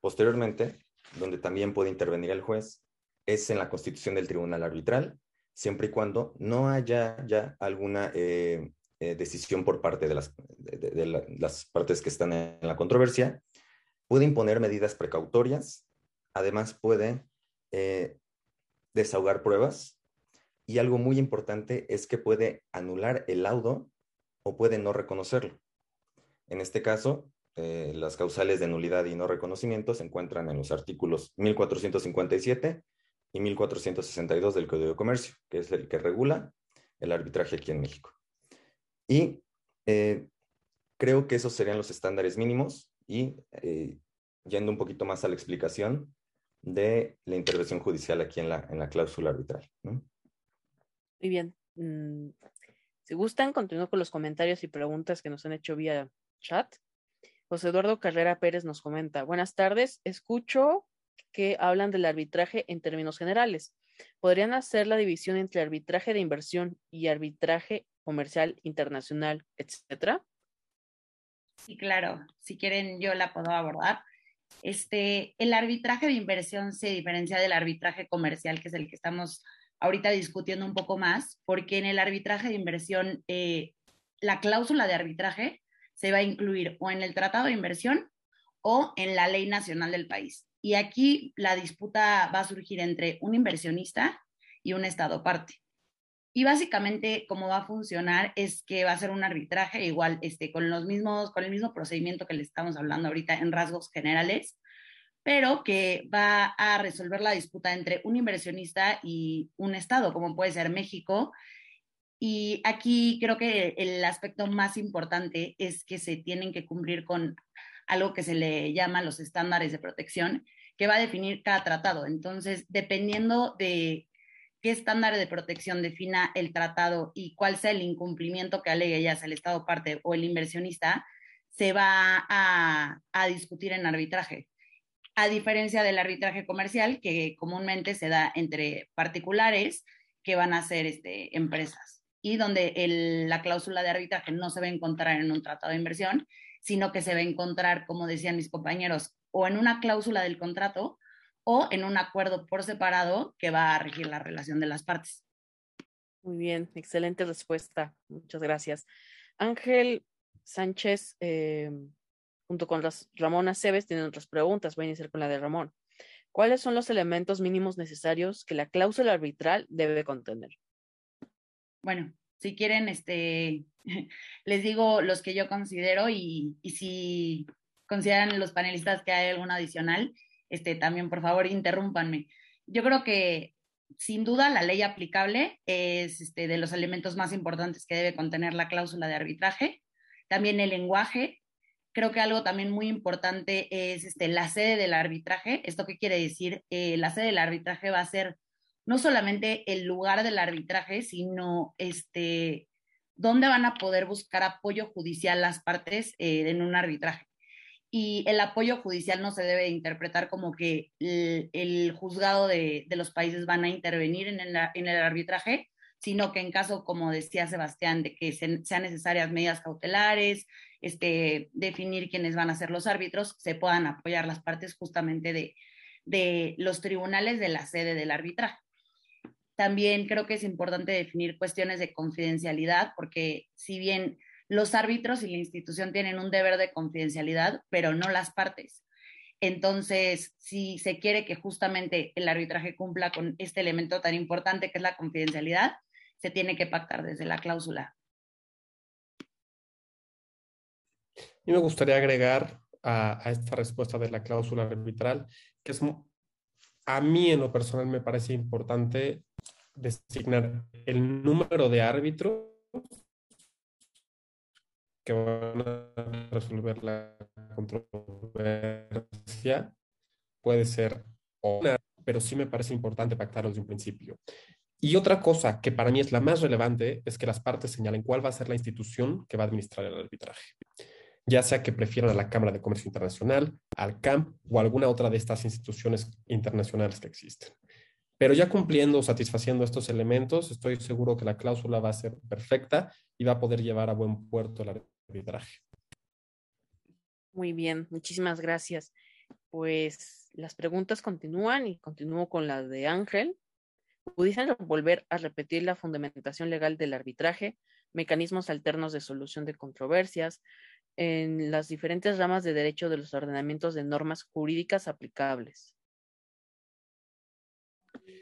Posteriormente, donde también puede intervenir el juez, es en la constitución del tribunal arbitral, siempre y cuando no haya ya alguna eh, eh, decisión por parte de, las, partes que están en la controversia, puede imponer medidas precautorias, además puede eh, desahogar pruebas y algo muy importante es que puede anular el laudo o puede no reconocerlo. En este caso, eh, las causales de nulidad y no reconocimiento se encuentran en los artículos 1457 y 1462 del Código de Comercio, que es el que regula el arbitraje aquí en México. Y eh, creo que esos serían los estándares mínimos y eh, yendo un poquito más a la explicación de la intervención judicial aquí en la, en la cláusula arbitral. Muy bien. Mm, si gustan, continúo con los comentarios y preguntas que nos han hecho vía chat. José Eduardo Carrera Pérez nos comenta, buenas tardes, escucho que hablan del arbitraje en términos generales. ¿Podrían hacer la división entre arbitraje de inversión y arbitraje comercial, internacional, etcétera? Sí, claro. Si quieren, yo la puedo abordar. Este, el arbitraje de inversión se diferencia del arbitraje comercial, que es el que estamos ahorita discutiendo un poco más, porque en el arbitraje de inversión, eh, la cláusula de arbitraje se va a incluir o en el tratado de inversión o en la ley nacional del país. Y aquí la disputa va a surgir entre un inversionista y un Estado parte. Y básicamente cómo va a funcionar es que va a ser un arbitraje igual este, con, los mismos, con el mismo procedimiento que le estamos hablando ahorita en rasgos generales, pero que va a resolver la disputa entre un inversionista y un Estado, como puede ser México. Y aquí creo que el aspecto más importante es que se tienen que cumplir con algo que se le llama los estándares de protección, que va a definir cada tratado. Entonces, dependiendo de qué estándar de protección defina el tratado y cuál sea el incumplimiento que alegue ya el Estado parte o el inversionista, se va a, discutir en arbitraje. A diferencia del arbitraje comercial, que comúnmente se da entre particulares que van a ser este, empresas y donde la cláusula de arbitraje no se va a encontrar en un tratado de inversión, sino que se va a encontrar, como decían mis compañeros, o en una cláusula del contrato o en un acuerdo por separado que va a regir la relación de las partes. Muy bien, excelente respuesta. Muchas gracias. Ángel Sánchez, eh, junto con las Ramón Aceves, tienen otras preguntas. Voy a iniciar con la de Ramón. ¿Cuáles son los elementos mínimos necesarios que la cláusula arbitral debe contener? Bueno, si quieren, este, les digo los que yo considero y, y si consideran los panelistas que hay alguno adicional, este, también por favor interrúmpanme. Yo creo que sin duda la ley aplicable es este, de los elementos más importantes que debe contener la cláusula de arbitraje. También el lenguaje. Creo que algo también muy importante es este, la sede del arbitraje. ¿Esto qué quiere decir? Eh, la sede del arbitraje va a ser no solamente el lugar del arbitraje, sino este, dónde van a poder buscar apoyo judicial las partes eh, en un arbitraje y el apoyo judicial no se debe interpretar como que el, juzgado de, los países van a intervenir en el, en el, arbitraje, sino que en caso, como decía Sebastián, de que sean necesarias medidas cautelares, este, definir quiénes van a ser los árbitros, se puedan apoyar las partes justamente de, de los tribunales de la sede del arbitraje. También creo que es importante definir cuestiones de confidencialidad, porque si bien los árbitros y la institución tienen un deber de confidencialidad, pero no las partes. Entonces, si se quiere que justamente el arbitraje cumpla con este elemento tan importante que es la confidencialidad, se tiene que pactar desde la cláusula. Y me gustaría agregar a, esta respuesta de la cláusula arbitral, que es a mí en lo personal me parece importante designar el número de árbitros que van a resolver la controversia puede ser una, pero sí me parece importante pactarlos de un principio. Y otra cosa que para mí es la más relevante es que las partes señalen cuál va a ser la institución que va a administrar el arbitraje, ya sea que prefieran a la Cámara de Comercio Internacional, al CAMP o alguna otra de estas instituciones internacionales que existen. Pero ya cumpliendo o satisfaciendo estos elementos, estoy seguro que la cláusula va a ser perfecta y va a poder llevar a buen puerto el arbitraje. Muy bien, muchísimas gracias. Pues las preguntas continúan y continúo con la de Ángel pudiesen volver a repetir la fundamentación legal del arbitraje, mecanismos alternos de solución de controversias en las diferentes ramas de derecho de los ordenamientos de normas jurídicas aplicables.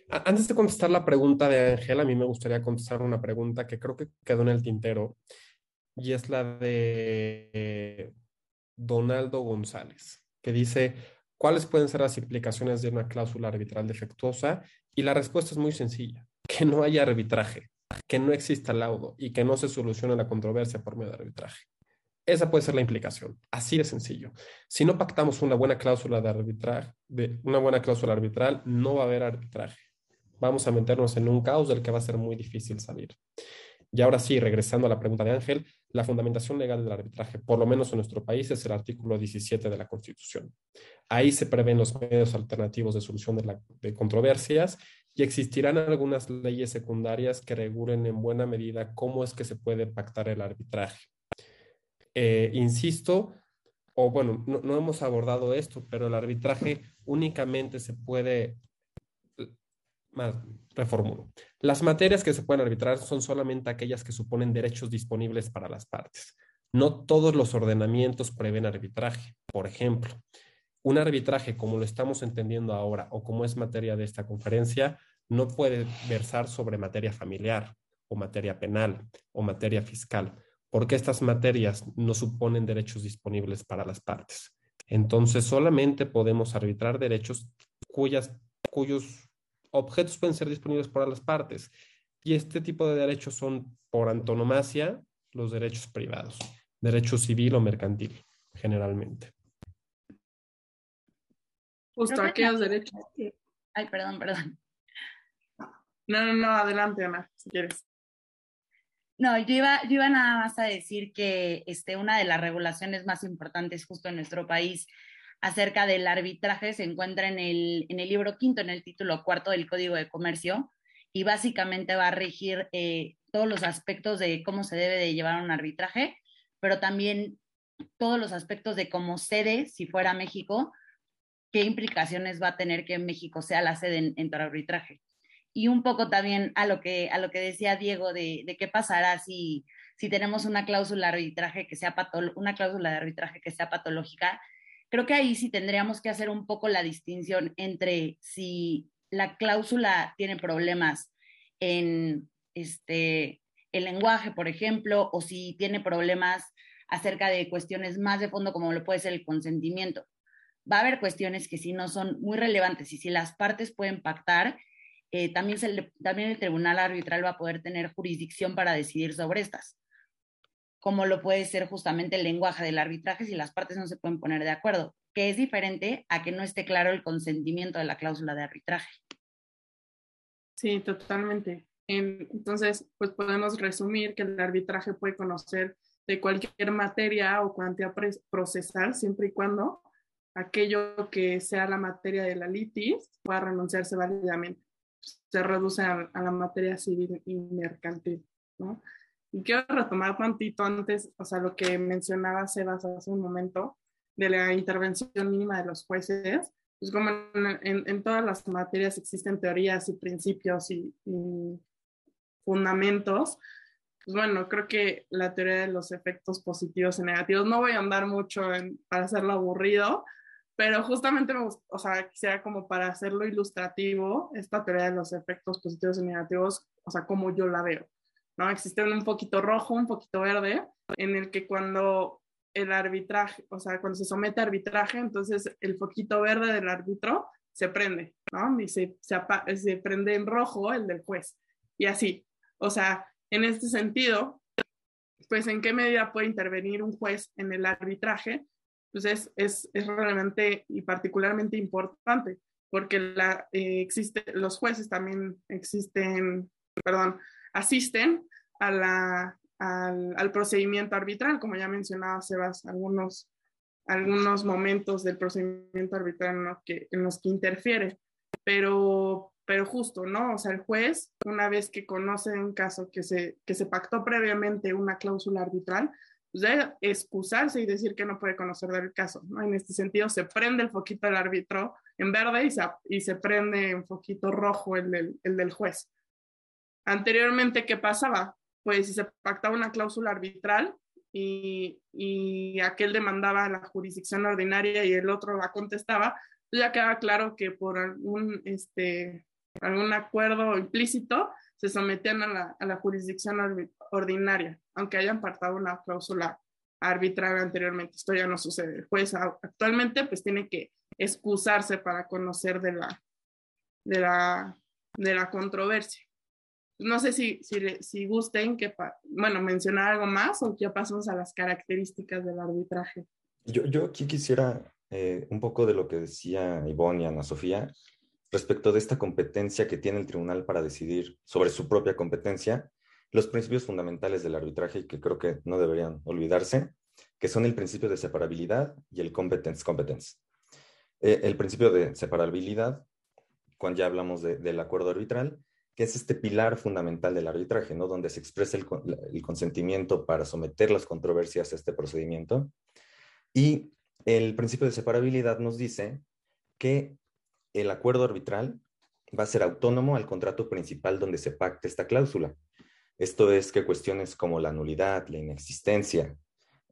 Antes de contestar la pregunta de Ángel, a mí me gustaría contestar una pregunta que creo que quedó en el tintero y es la de Donaldo González, que dice, ¿cuáles pueden ser las implicaciones de una cláusula arbitral defectuosa y la respuesta es muy sencilla, que no haya arbitraje, que no exista laudo y que no se solucione la controversia por medio de arbitraje. Esa puede ser la implicación, así de sencillo. Si no pactamos una buena cláusula de arbitraje, de una buena cláusula arbitral, no va a haber arbitraje. Vamos a meternos en un caos del que va a ser muy difícil salir. Y ahora sí, regresando a la pregunta de Ángel, la fundamentación legal del arbitraje, por lo menos en nuestro país, es el artículo 17 de la Constitución. Ahí se prevén los medios alternativos de solución de, controversias y existirán algunas leyes secundarias que regulen en buena medida cómo es que se puede pactar el arbitraje. Eh, insisto, o bueno, no, hemos abordado esto, pero el arbitraje únicamente se puede, reformulo, las materias que se pueden arbitrar son solamente aquellas que suponen derechos disponibles para las partes. No todos los ordenamientos prevén arbitraje. Por ejemplo, un arbitraje como lo estamos entendiendo ahora o como es materia de esta conferencia, no puede versar sobre materia familiar o materia penal o materia fiscal, porque estas materias no suponen derechos disponibles para las partes. Entonces, solamente podemos arbitrar derechos cuyas, cuyos objetos pueden ser disponibles para las partes. Y este tipo de derechos son, por antonomasia, los derechos privados, derecho civil o mercantil, generalmente. Justo aquellos derechos. Ay, perdón, perdón. No, no, no, adelante, Ana, si quieres. No, yo iba, yo iba nada más a decir que este, una de las regulaciones más importantes justo en nuestro país acerca del arbitraje se encuentra en el, en el libro quinto, en el título cuarto del Código de Comercio, y básicamente va a regir eh, todos los aspectos de cómo se debe de llevar un arbitraje, pero también todos los aspectos de cómo sede, si fuera México, qué implicaciones va a tener que México sea la sede en, en arbitraje. Y un poco también a lo que, a lo que decía Diego de, de qué pasará si, si tenemos una cláusula arbitraje que sea una cláusula de arbitraje que sea patológica, creo que ahí sí tendríamos que hacer un poco la distinción entre si la cláusula tiene problemas en este el lenguaje, por ejemplo, o si tiene problemas acerca de cuestiones más de fondo como lo puede ser el consentimiento. Va a haber cuestiones que si no son muy relevantes y si las partes pueden pactar, eh, también, también el tribunal arbitral va a poder tener jurisdicción para decidir sobre estas, como lo puede ser justamente el lenguaje del arbitraje si las partes no se pueden poner de acuerdo, que es diferente a que no esté claro el consentimiento de la cláusula de arbitraje. Sí, totalmente. Entonces, pues podemos resumir que el arbitraje puede conocer de cualquier materia o cuantía procesal, siempre y cuando aquello que sea la materia de la litis pueda renunciarse válidamente. Se reduce a, la materia civil y mercantil, ¿no? Y quiero retomar tantito antes, o sea, lo que mencionaba Sebas hace un momento, de la intervención mínima de los jueces, pues como en, todas las materias existen teorías y principios y, fundamentos, pues bueno, creo que la teoría de los efectos positivos y negativos, no voy a andar mucho en, para hacerlo aburrido, pero justamente me o sea, quisiera como para hacerlo ilustrativo, esta teoría de los efectos positivos y negativos, o sea, como yo la veo, ¿no? Existe un poquito rojo, un poquito verde, en el que cuando el arbitraje, o sea, cuando se somete a arbitraje, entonces el poquito verde del árbitro se prende, ¿no? Y se, se, se prende en rojo el del juez. Y así, o sea, en este sentido, pues en qué medida puede intervenir un juez en el arbitraje, pues es, es, es realmente y particularmente importante, porque la, eh, los jueces también existen, perdón, asisten a la, al, procedimiento arbitral, como ya mencionaba Sebas, algunos, algunos momentos del procedimiento arbitral en los que, en los que interfiere, pero, pero justo, ¿no? O sea, el juez, una vez que conoce un caso que se, que se pactó previamente una cláusula arbitral, pues debe excusarse y decir que no puede conocer del caso. En este sentido, se prende el foquito del árbitro en verde y se, y se prende en foquito rojo el del, el del juez. Anteriormente, ¿qué pasaba? pues si se pactaba una cláusula arbitral y, aquel demandaba la jurisdicción ordinaria y el otro la contestaba, pues ya quedaba claro que por algún, este, algún acuerdo implícito se sometían a la, a la jurisdicción ordinaria, aunque hayan pactado una cláusula arbitral anteriormente. Esto ya no sucede. El juez actualmente pues tiene que excusarse para conocer de la, de la, de la controversia. No sé si, si, gusten que, bueno, mencionar algo más o ya pasamos a las características del arbitraje. Yo, yo aquí quisiera eh, un poco de lo que decía Ivonne y Ana Sofía respecto de esta competencia que tiene el tribunal para decidir sobre su propia competencia, los principios fundamentales del arbitraje que creo que no deberían olvidarse, que son el principio de separabilidad y el competence competence. Eh, el principio de separabilidad, cuando ya hablamos del acuerdo arbitral, que es este pilar fundamental del arbitraje, ¿no? Donde se expresa el, consentimiento para someter las controversias a este procedimiento. Y el principio de separabilidad nos dice que el acuerdo arbitral va a ser autónomo al contrato principal donde se pacte esta cláusula. Esto es que cuestiones como la nulidad, la inexistencia,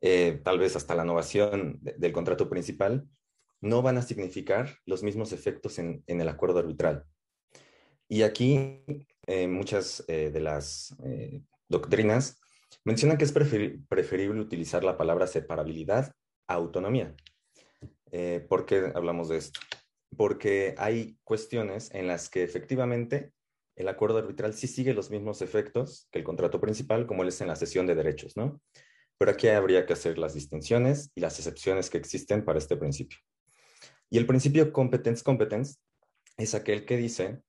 eh, tal vez hasta la innovación del contrato principal, no van a significar los mismos efectos en el acuerdo arbitral. Y aquí eh, muchas eh, de las eh, doctrinas mencionan que es preferible utilizar la palabra separabilidad a autonomía. ¿Por qué hablamos de esto? Porque hay cuestiones en las que efectivamente el acuerdo arbitral sí sigue los mismos efectos que el contrato principal, como es en la cesión de derechos, ¿no? Pero aquí habría que hacer las distinciones y las excepciones que existen para este principio. Y el principio competence-competence es aquel que dice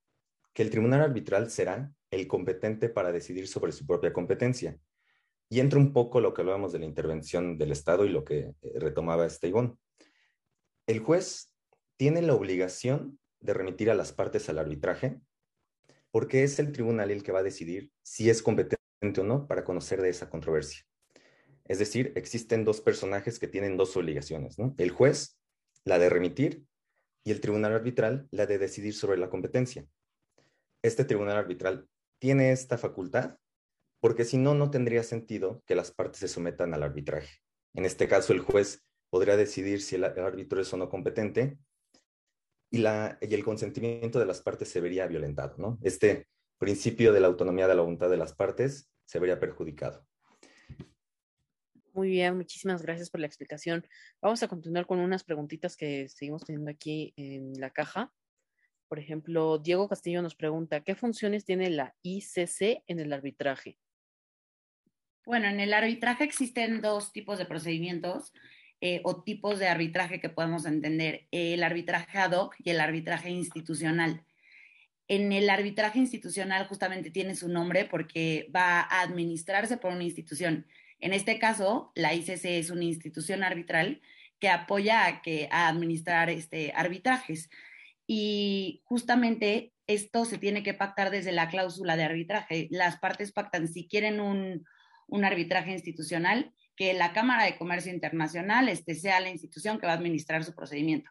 que el tribunal arbitral será el competente para decidir sobre su propia competencia. Y entra un poco lo que hablábamos de la intervención del Estado y lo que eh, retomaba este El juez tiene la obligación de remitir a las partes al arbitraje porque es el tribunal el que va a decidir si es competente o no para conocer de esa controversia. Es decir, existen dos personajes que tienen dos obligaciones, El juez, la de remitir, y el tribunal arbitral, la de decidir sobre la competencia este tribunal arbitral tiene esta facultad, porque si no, no tendría sentido que las partes se sometan al arbitraje. En este caso, el juez podría decidir si el árbitro es o no competente y, el consentimiento de las partes se vería violentado. Este principio de la autonomía de la voluntad de las partes se vería perjudicado. Muy bien, muchísimas gracias por la explicación. Vamos a continuar con unas preguntitas que seguimos teniendo aquí en la caja. Por ejemplo, Diego Castillo nos pregunta, ¿qué funciones tiene la ICC en el arbitraje? Bueno, en el arbitraje existen dos tipos de procedimientos eh, o tipos de arbitraje que podemos entender, el arbitraje ad hoc y el arbitraje institucional. En el arbitraje institucional justamente tiene su nombre porque va a administrarse por una institución. En este caso, la ICC es una institución arbitral que apoya a, que, a administrar este, arbitrajes y justamente esto se tiene que pactar desde la cláusula de arbitraje. Las partes pactan si quieren un, arbitraje institucional, que la Cámara de Comercio Internacional este, sea la institución que va a administrar su procedimiento.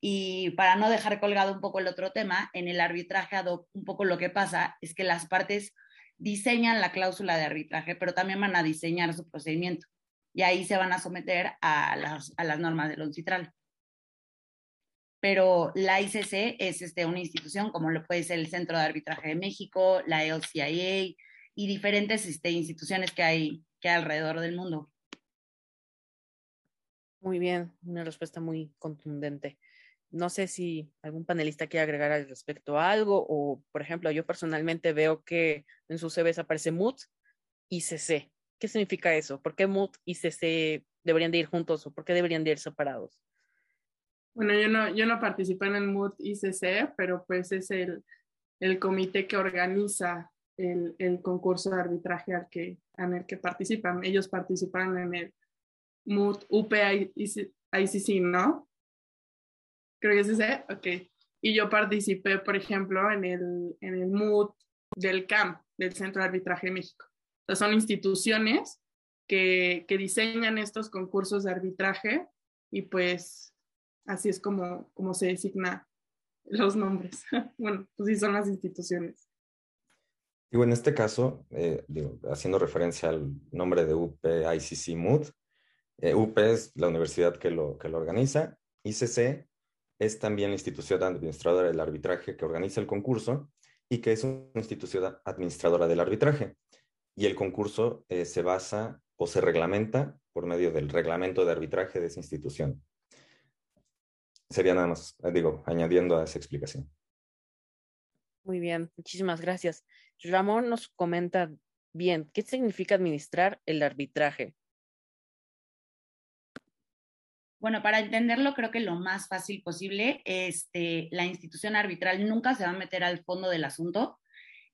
Y para no dejar colgado un poco el otro tema, en el arbitraje un poco lo que pasa es que las partes diseñan la cláusula de arbitraje, pero también van a diseñar su procedimiento. Y ahí se van a someter a las, a las normas del ONCITRAL pero la ICC es este, una institución como lo puede ser el Centro de Arbitraje de México, la LCIA y diferentes este, instituciones que hay, que alrededor del mundo. Muy bien, una respuesta muy contundente. No sé si algún panelista quiere agregar al respecto a algo o, por ejemplo, yo personalmente veo que en sus CVs aparece MUT y CC. ¿Qué significa eso? ¿Por qué MUT y CC deberían de ir juntos o por qué deberían de ir separados? Bueno, yo no, yo no participé en el MUD ICC, pero pues es el, el comité que organiza el, el, concurso de arbitraje al que, en el que participan. Ellos participan en el MUD UPICC, ¿no? Creo que es ese, ok. Y yo participé, por ejemplo, en el, en el MUD del CAM, del Centro de Arbitraje de México. Entonces, son instituciones que, que diseñan estos concursos de arbitraje y pues Así es como, como se designa los nombres. bueno, pues sí son las instituciones. Digo, en este caso, eh, digo, haciendo referencia al nombre de UP ICC MUD, eh, UP es la universidad que lo, que lo organiza, ICC es también la institución administradora del arbitraje que organiza el concurso y que es una institución administradora del arbitraje. Y el concurso eh, se basa o se reglamenta por medio del reglamento de arbitraje de esa institución sería nada más, eh, digo, añadiendo a esa explicación. Muy bien, muchísimas gracias. Ramón nos comenta bien, ¿qué significa administrar el arbitraje? Bueno, para entenderlo, creo que lo más fácil posible, este, la institución arbitral nunca se va a meter al fondo del asunto,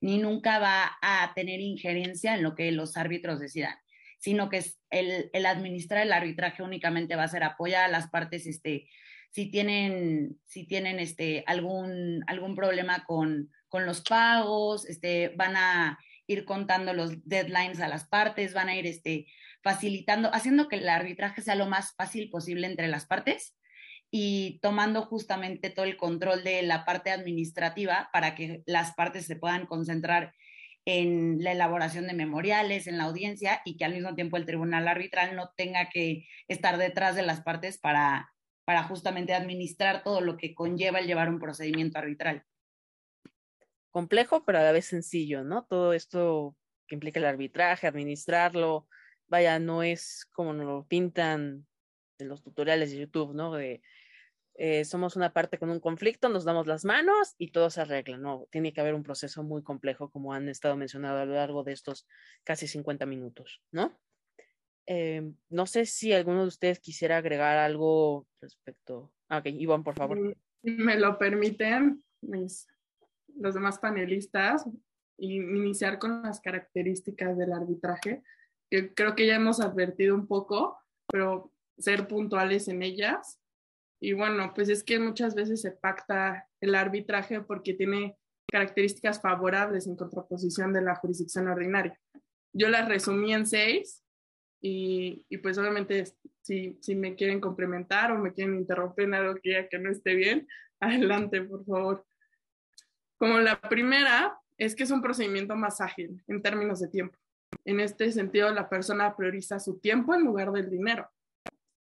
ni nunca va a tener injerencia en lo que los árbitros decidan, sino que el, el administrar el arbitraje únicamente va a ser apoyar a las partes este, si tienen, si tienen este, algún, algún problema con, con los pagos, este, van a ir contando los deadlines a las partes, van a ir este, facilitando, haciendo que el arbitraje sea lo más fácil posible entre las partes y tomando justamente todo el control de la parte administrativa para que las partes se puedan concentrar en la elaboración de memoriales, en la audiencia y que al mismo tiempo el tribunal arbitral no tenga que estar detrás de las partes para para justamente administrar todo lo que conlleva el llevar un procedimiento arbitral. Complejo, pero a la vez sencillo, ¿no? Todo esto que implica el arbitraje, administrarlo, vaya, no es como nos lo pintan en los tutoriales de YouTube, ¿no? De eh, somos una parte con un conflicto, nos damos las manos y todo se arregla, ¿no? Tiene que haber un proceso muy complejo, como han estado mencionando a lo largo de estos casi 50 minutos, ¿no? Eh, no sé si alguno de ustedes quisiera agregar algo respecto. Ah, ok, Iván, por favor. Si me lo permiten, los demás panelistas, iniciar con las características del arbitraje, que creo que ya hemos advertido un poco, pero ser puntuales en ellas. Y bueno, pues es que muchas veces se pacta el arbitraje porque tiene características favorables en contraposición de la jurisdicción ordinaria. Yo las resumí en seis y, y, pues obviamente si, si me quieren complementar o me quieren interrumpir en algo que ya que no esté bien, adelante, por favor. Como la primera es que es un procedimiento más ágil en términos de tiempo. En este sentido, la persona prioriza su tiempo en lugar del dinero.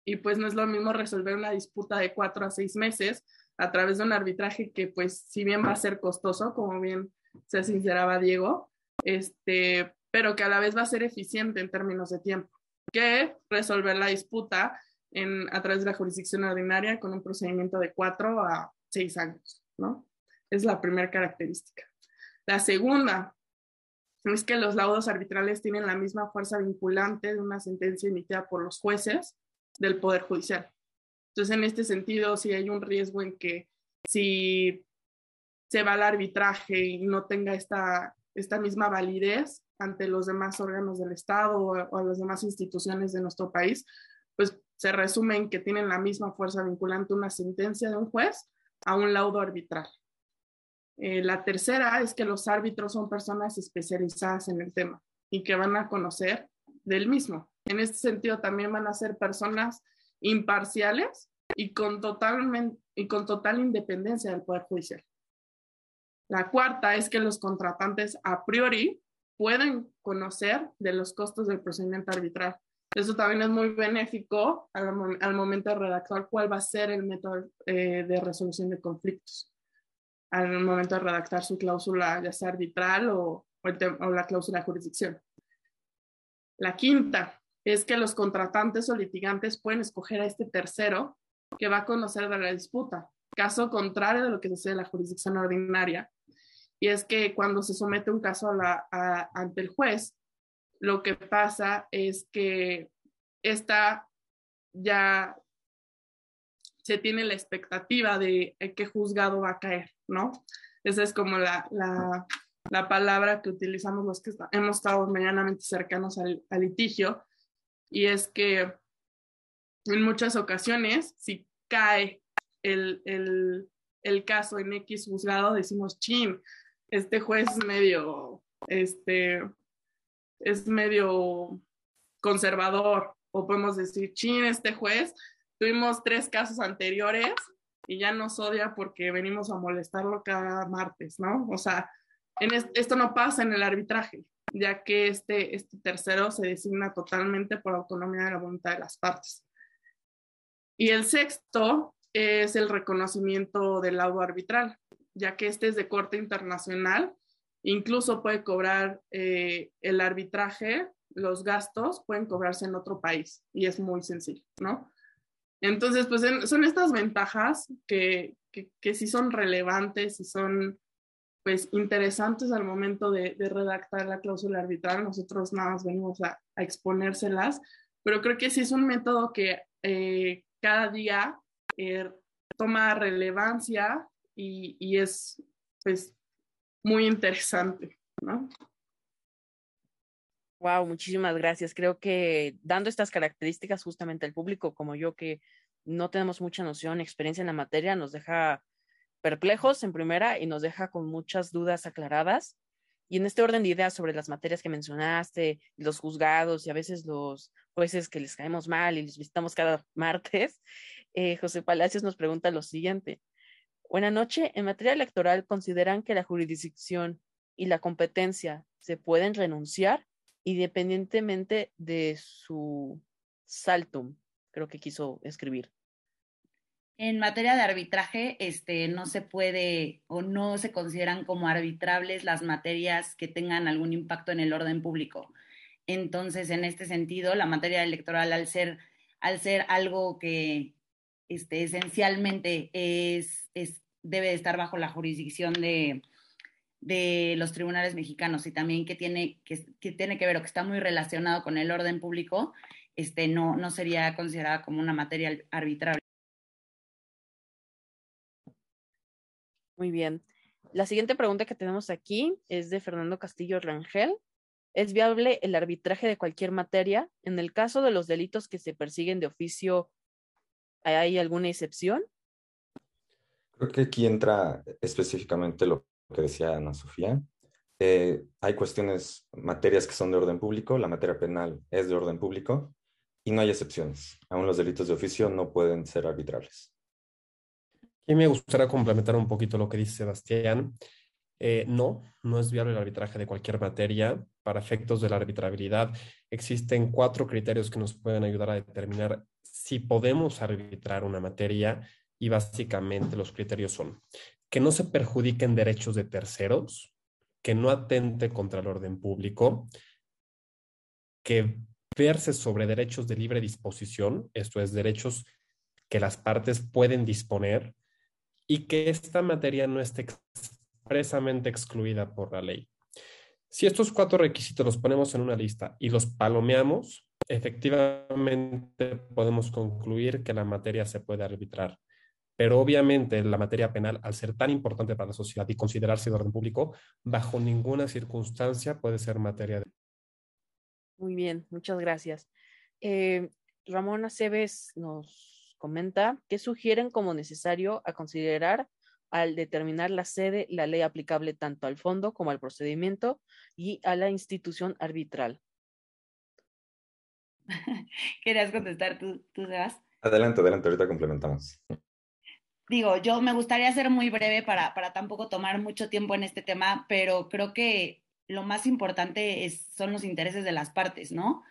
Y pues no es lo mismo resolver una disputa de cuatro a seis meses a través de un arbitraje que pues si bien va a ser costoso, como bien se sinceraba Diego, este, pero que a la vez va a ser eficiente en términos de tiempo que resolver la disputa en, a través de la jurisdicción ordinaria con un procedimiento de cuatro a seis años, ¿no? Es la primera característica. La segunda es que los laudos arbitrales tienen la misma fuerza vinculante de una sentencia emitida por los jueces del Poder Judicial. Entonces, en este sentido, si hay un riesgo en que si se va al arbitraje y no tenga esta, esta misma validez, ante los demás órganos del Estado o, las demás instituciones de nuestro país, pues se resume en que tienen la misma fuerza vinculante una sentencia de un juez a un laudo arbitral. Eh, la tercera es que los árbitros son personas especializadas en el tema y que van a conocer del mismo. En este sentido, también van a ser personas imparciales y con, totalmente, y con total independencia del Poder Judicial. La cuarta es que los contratantes a priori pueden conocer de los costos del procedimiento arbitral. Eso también es muy benéfico al, momento de redactar cuál va a ser el método eh, de resolución de conflictos. Al momento de redactar su cláusula, ya sea arbitral o, la cláusula de jurisdicción. La quinta es que los contratantes o litigantes pueden escoger a este tercero que va a conocer de la disputa. Caso contrario de lo que sucede en la jurisdicción ordinaria, y es que cuando se somete un caso a la, ante el juez, lo que pasa es que esta ya se tiene la expectativa de qué juzgado va a caer, ¿no? Esa es como la, la, la palabra que utilizamos los que hemos estado medianamente cercanos al, al, litigio, y es que en muchas ocasiones, si cae el, el, el caso en X juzgado, decimos, chin, este juez medio, este, es medio conservador, o podemos decir, chin, este juez, tuvimos tres casos anteriores y ya nos odia porque venimos a molestarlo cada martes, ¿no? O sea, en esto no pasa en el arbitraje, ya que este, este tercero se designa totalmente por autonomía de la voluntad de las partes. Y el sexto es el reconocimiento del laudo arbitral, ya que este es de corte internacional, incluso puede cobrar eh, el arbitraje, los gastos pueden cobrarse en otro país y es muy sencillo, ¿no? Entonces, pues son estas ventajas que, que, sí son relevantes y son pues interesantes al momento de, redactar la cláusula arbitral. Nosotros nada más venimos a, a exponérselas, pero creo que sí es un método que eh, cada día eh, toma relevancia y, es pues muy interesante, ¿no? Wow, muchísimas gracias. Creo que dando estas características justamente al público como yo que no tenemos mucha noción, experiencia en la materia, nos deja perplejos en primera y nos deja con muchas dudas aclaradas. Y en este orden de ideas sobre las materias que mencionaste, los juzgados y a veces los jueces que les caemos mal y los visitamos cada martes, eh, José Palacios nos pregunta lo siguiente. Buenas noches. En materia electoral, ¿consideran que la jurisdicción y la competencia se pueden renunciar independientemente de su saltum? Creo que quiso escribir. En materia de arbitraje, este, no se puede o no se consideran como arbitrables las materias que tengan algún impacto en el orden público. Entonces, en este sentido, la materia electoral, al ser, al ser algo que este, esencialmente es, es, debe estar bajo la jurisdicción de, de los tribunales mexicanos y también que tiene que, tiene que ver o que está muy relacionado con el orden público, este, no, no sería considerada como una materia arbitrable. Muy bien. La siguiente pregunta que tenemos aquí es de Fernando Castillo Rangel. ¿Es viable el arbitraje de cualquier materia? En el caso de los delitos que se persiguen de oficio, ¿hay alguna excepción? Creo que aquí entra específicamente lo que decía Ana Sofía. Eh, hay cuestiones, materias que son de orden público, la materia penal es de orden público y no hay excepciones. Aún los delitos de oficio no pueden ser arbitrables. Y me gustaría complementar un poquito lo que dice Sebastián. Eh, no, no es viable el arbitraje de cualquier materia. Para efectos de la arbitrabilidad, existen cuatro criterios que nos pueden ayudar a determinar si podemos arbitrar una materia y básicamente los criterios son que no se perjudiquen derechos de terceros, que no atente contra el orden público, que verse sobre derechos de libre disposición, esto es, derechos que las partes pueden disponer, y que esta materia no esté expresamente excluida por la ley. Si estos cuatro requisitos los ponemos en una lista y los palomeamos, efectivamente podemos concluir que la materia se puede arbitrar. Pero obviamente la materia penal, al ser tan importante para la sociedad y considerarse de orden público, bajo ninguna circunstancia puede ser materia de... Muy bien, muchas gracias. Eh, Ramón Aceves nos comenta que sugieren como necesario a considerar al determinar la sede la ley aplicable tanto al fondo como al procedimiento y a la institución arbitral. ¿Querías contestar tú, tú Sebas? Adelante, adelante, ahorita complementamos digo, yo me gustaría ser muy breve para, para tampoco tomar mucho tiempo en este tema, pero creo que lo más importante es, son los intereses de las partes, ¿no?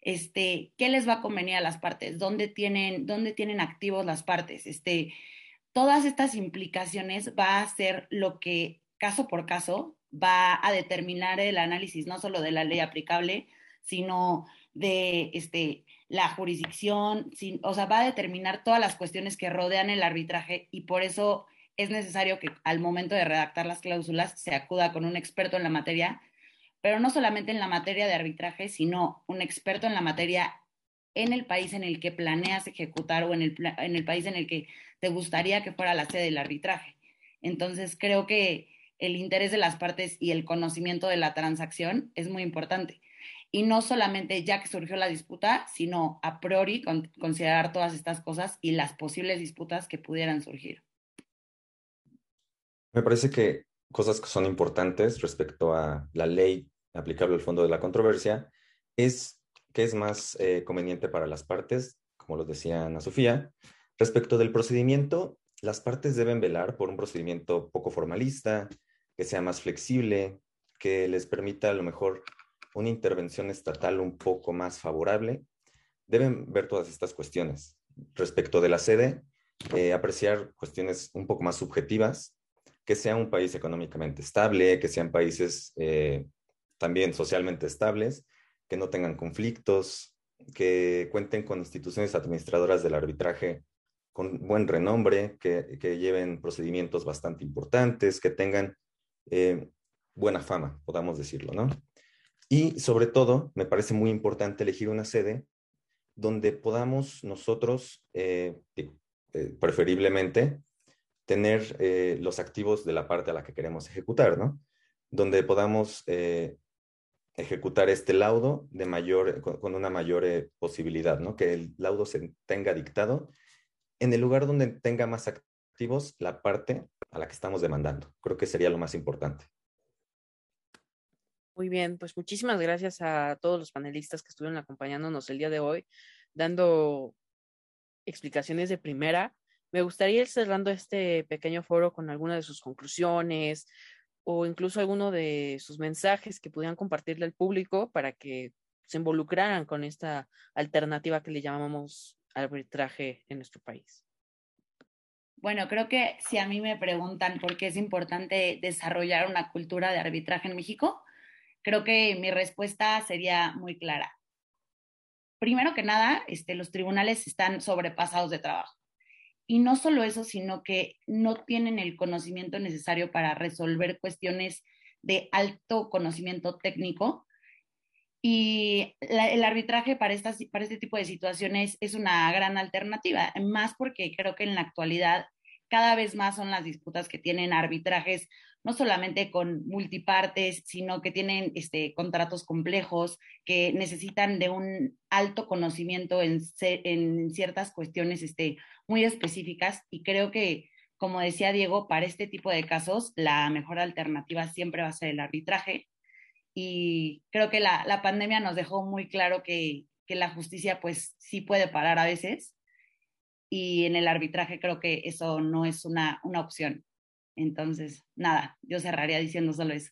Este, ¿qué les va a convenir a las partes? ¿Dónde tienen, dónde tienen activos las partes? Este, todas estas implicaciones va a ser lo que caso por caso va a determinar el análisis no solo de la ley aplicable, sino de este, la jurisdicción, sin, o sea, va a determinar todas las cuestiones que rodean el arbitraje y por eso es necesario que al momento de redactar las cláusulas se acuda con un experto en la materia, pero no solamente en la materia de arbitraje, sino un experto en la materia en el país en el que planeas ejecutar o en el, en el país en el que te gustaría que fuera la sede del arbitraje. Entonces, creo que el interés de las partes y el conocimiento de la transacción es muy importante. Y no solamente ya que surgió la disputa, sino a priori considerar todas estas cosas y las posibles disputas que pudieran surgir. Me parece que cosas que son importantes respecto a la ley aplicable al fondo de la controversia es que es más eh, conveniente para las partes, como lo decía Ana Sofía. Respecto del procedimiento, las partes deben velar por un procedimiento poco formalista, que sea más flexible, que les permita a lo mejor una intervención estatal un poco más favorable. Deben ver todas estas cuestiones. Respecto de la sede, eh, apreciar cuestiones un poco más subjetivas, que sea un país económicamente estable, que sean países eh, también socialmente estables, que no tengan conflictos, que cuenten con instituciones administradoras del arbitraje con buen renombre, que, lleven procedimientos bastante importantes, que tengan eh, buena fama, podamos decirlo, ¿no? Y sobre todo, me parece muy importante elegir una sede donde podamos nosotros, eh, preferiblemente, tener eh, los activos de la parte a la que queremos ejecutar, ¿no? Donde podamos eh, ejecutar este laudo de mayor, con, una mayor eh, posibilidad, ¿no? Que el laudo se tenga dictado en el lugar donde tenga más activos la parte a la que estamos demandando. Creo que sería lo más importante. Muy bien, pues muchísimas gracias a todos los panelistas que estuvieron acompañándonos el día de hoy, dando explicaciones de primera me gustaría ir cerrando este pequeño foro con alguna de sus conclusiones o incluso alguno de sus mensajes que pudieran compartirle al público para que se involucraran con esta alternativa que le llamamos arbitraje en nuestro país. Bueno, creo que si a mí me preguntan por qué es importante desarrollar una cultura de arbitraje en México, creo que mi respuesta sería muy clara. Primero que nada, este, los tribunales están sobrepasados de trabajo. Y no solo eso, sino que no tienen el conocimiento necesario para resolver cuestiones de alto conocimiento técnico. Y el arbitraje para, para este tipo de situaciones es una gran alternativa, más porque creo que en la actualidad cada vez más son las disputas que tienen arbitrajes no solamente con multipartes, sino que tienen este, contratos complejos, que necesitan de un alto conocimiento en, en ciertas cuestiones este, muy específicas. Y creo que, como decía Diego, para este tipo de casos, la mejor alternativa siempre va a ser el arbitraje. Y creo que la, la pandemia nos dejó muy claro que, que la justicia, pues, sí puede parar a veces. Y en el arbitraje creo que eso no es una, una opción. Entonces, nada, yo cerraría diciendo solo eso.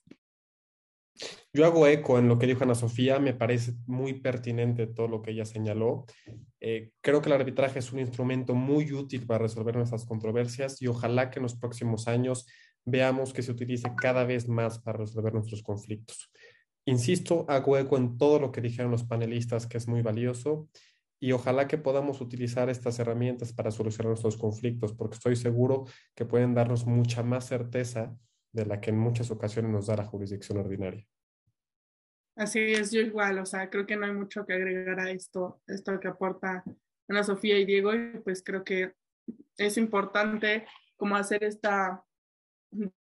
Yo hago eco en lo que dijo Ana Sofía, me parece muy pertinente todo lo que ella señaló. Eh, creo que el arbitraje es un instrumento muy útil para resolver nuestras controversias y ojalá que en los próximos años veamos que se utilice cada vez más para resolver nuestros conflictos. Insisto, hago eco en todo lo que dijeron los panelistas, que es muy valioso y ojalá que podamos utilizar estas herramientas para solucionar nuestros conflictos, porque estoy seguro que pueden darnos mucha más certeza de la que en muchas ocasiones nos da la jurisdicción ordinaria. Así es, yo igual, o sea, creo que no hay mucho que agregar a esto, esto que aporta Ana Sofía y Diego, y pues creo que es importante como hacer esta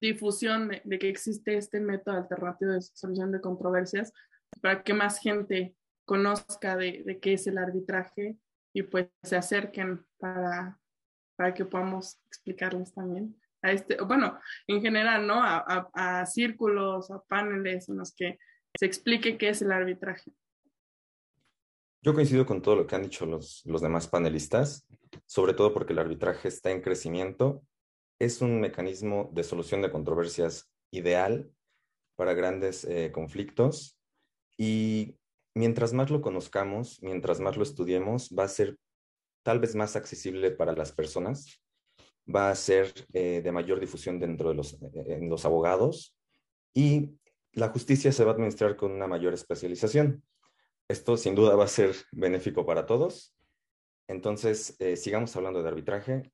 difusión de, de que existe este método alternativo de solución de controversias para que más gente conozca de, qué es el arbitraje y pues se acerquen para, para que podamos explicarles también a este, bueno, en general, ¿no? A, círculos, a paneles en los que se explique qué es el arbitraje. Yo coincido con todo lo que han dicho los, los demás panelistas, sobre todo porque el arbitraje está en crecimiento. Es un mecanismo de solución de controversias ideal para grandes eh, conflictos y mientras más lo conozcamos, mientras más lo estudiemos, va a ser tal vez más accesible para las personas, va a ser eh, de mayor difusión dentro de los, eh, en los abogados y la justicia se va a administrar con una mayor especialización. Esto sin duda va a ser benéfico para todos. Entonces, sigamos hablando de arbitraje,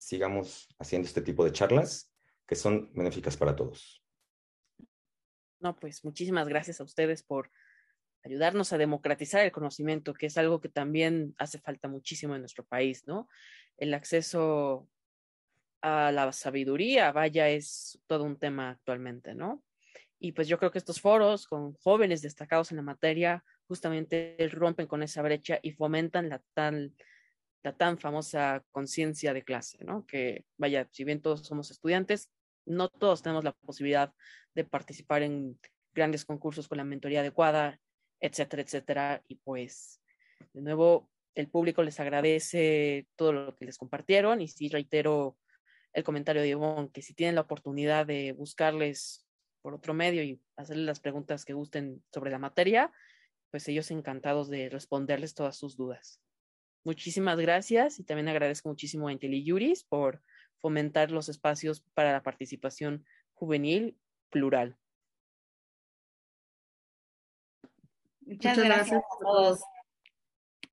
sigamos haciendo este tipo de charlas que son benéficas para todos. No, pues muchísimas gracias a ustedes por ayudarnos a democratizar el conocimiento, que es algo que también hace falta muchísimo en nuestro país, ¿no? El acceso a la sabiduría, vaya, es todo un tema actualmente, ¿no? Y pues yo creo que estos foros con jóvenes destacados en la materia justamente rompen con esa brecha y fomentan la tan, la tan famosa conciencia de clase, ¿no? Que vaya, si bien todos somos estudiantes, no todos tenemos la posibilidad de participar en grandes concursos con la mentoría adecuada, etcétera, etcétera. Y pues, de nuevo, el público les agradece todo lo que les compartieron y sí reitero el comentario de Ivonne, que si tienen la oportunidad de buscarles por otro medio y hacerles las preguntas que gusten sobre la materia, pues ellos encantados de responderles todas sus dudas. Muchísimas gracias y también agradezco muchísimo a IntelliJuris por fomentar los espacios para la participación juvenil plural. Muchas, gracias, a todos.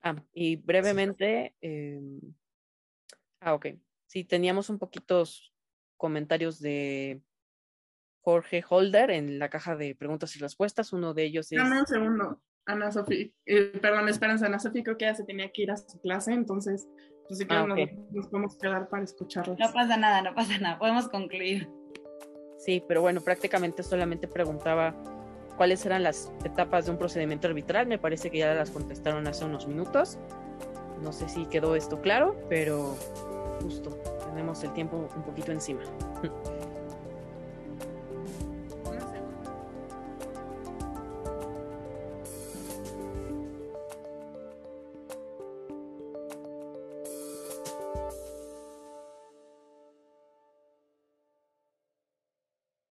Ah, y brevemente, eh, ah, ok. Sí, teníamos un poquitos comentarios de Jorge Holder en la caja de preguntas y respuestas. Uno de ellos es. Dame un segundo, Ana Sofía. Eh, perdón, Esperanza, Ana Sofía creo que ya se tenía que ir a su clase, entonces, pues si ah, nos, podemos quedar para escucharlos. No pasa nada, no pasa nada, podemos concluir. Sí, pero bueno, prácticamente solamente preguntaba cuáles eran las etapas de un procedimiento arbitral. Me parece que ya las contestaron hace unos minutos. No sé si quedó esto claro, pero justo tenemos el tiempo un poquito encima.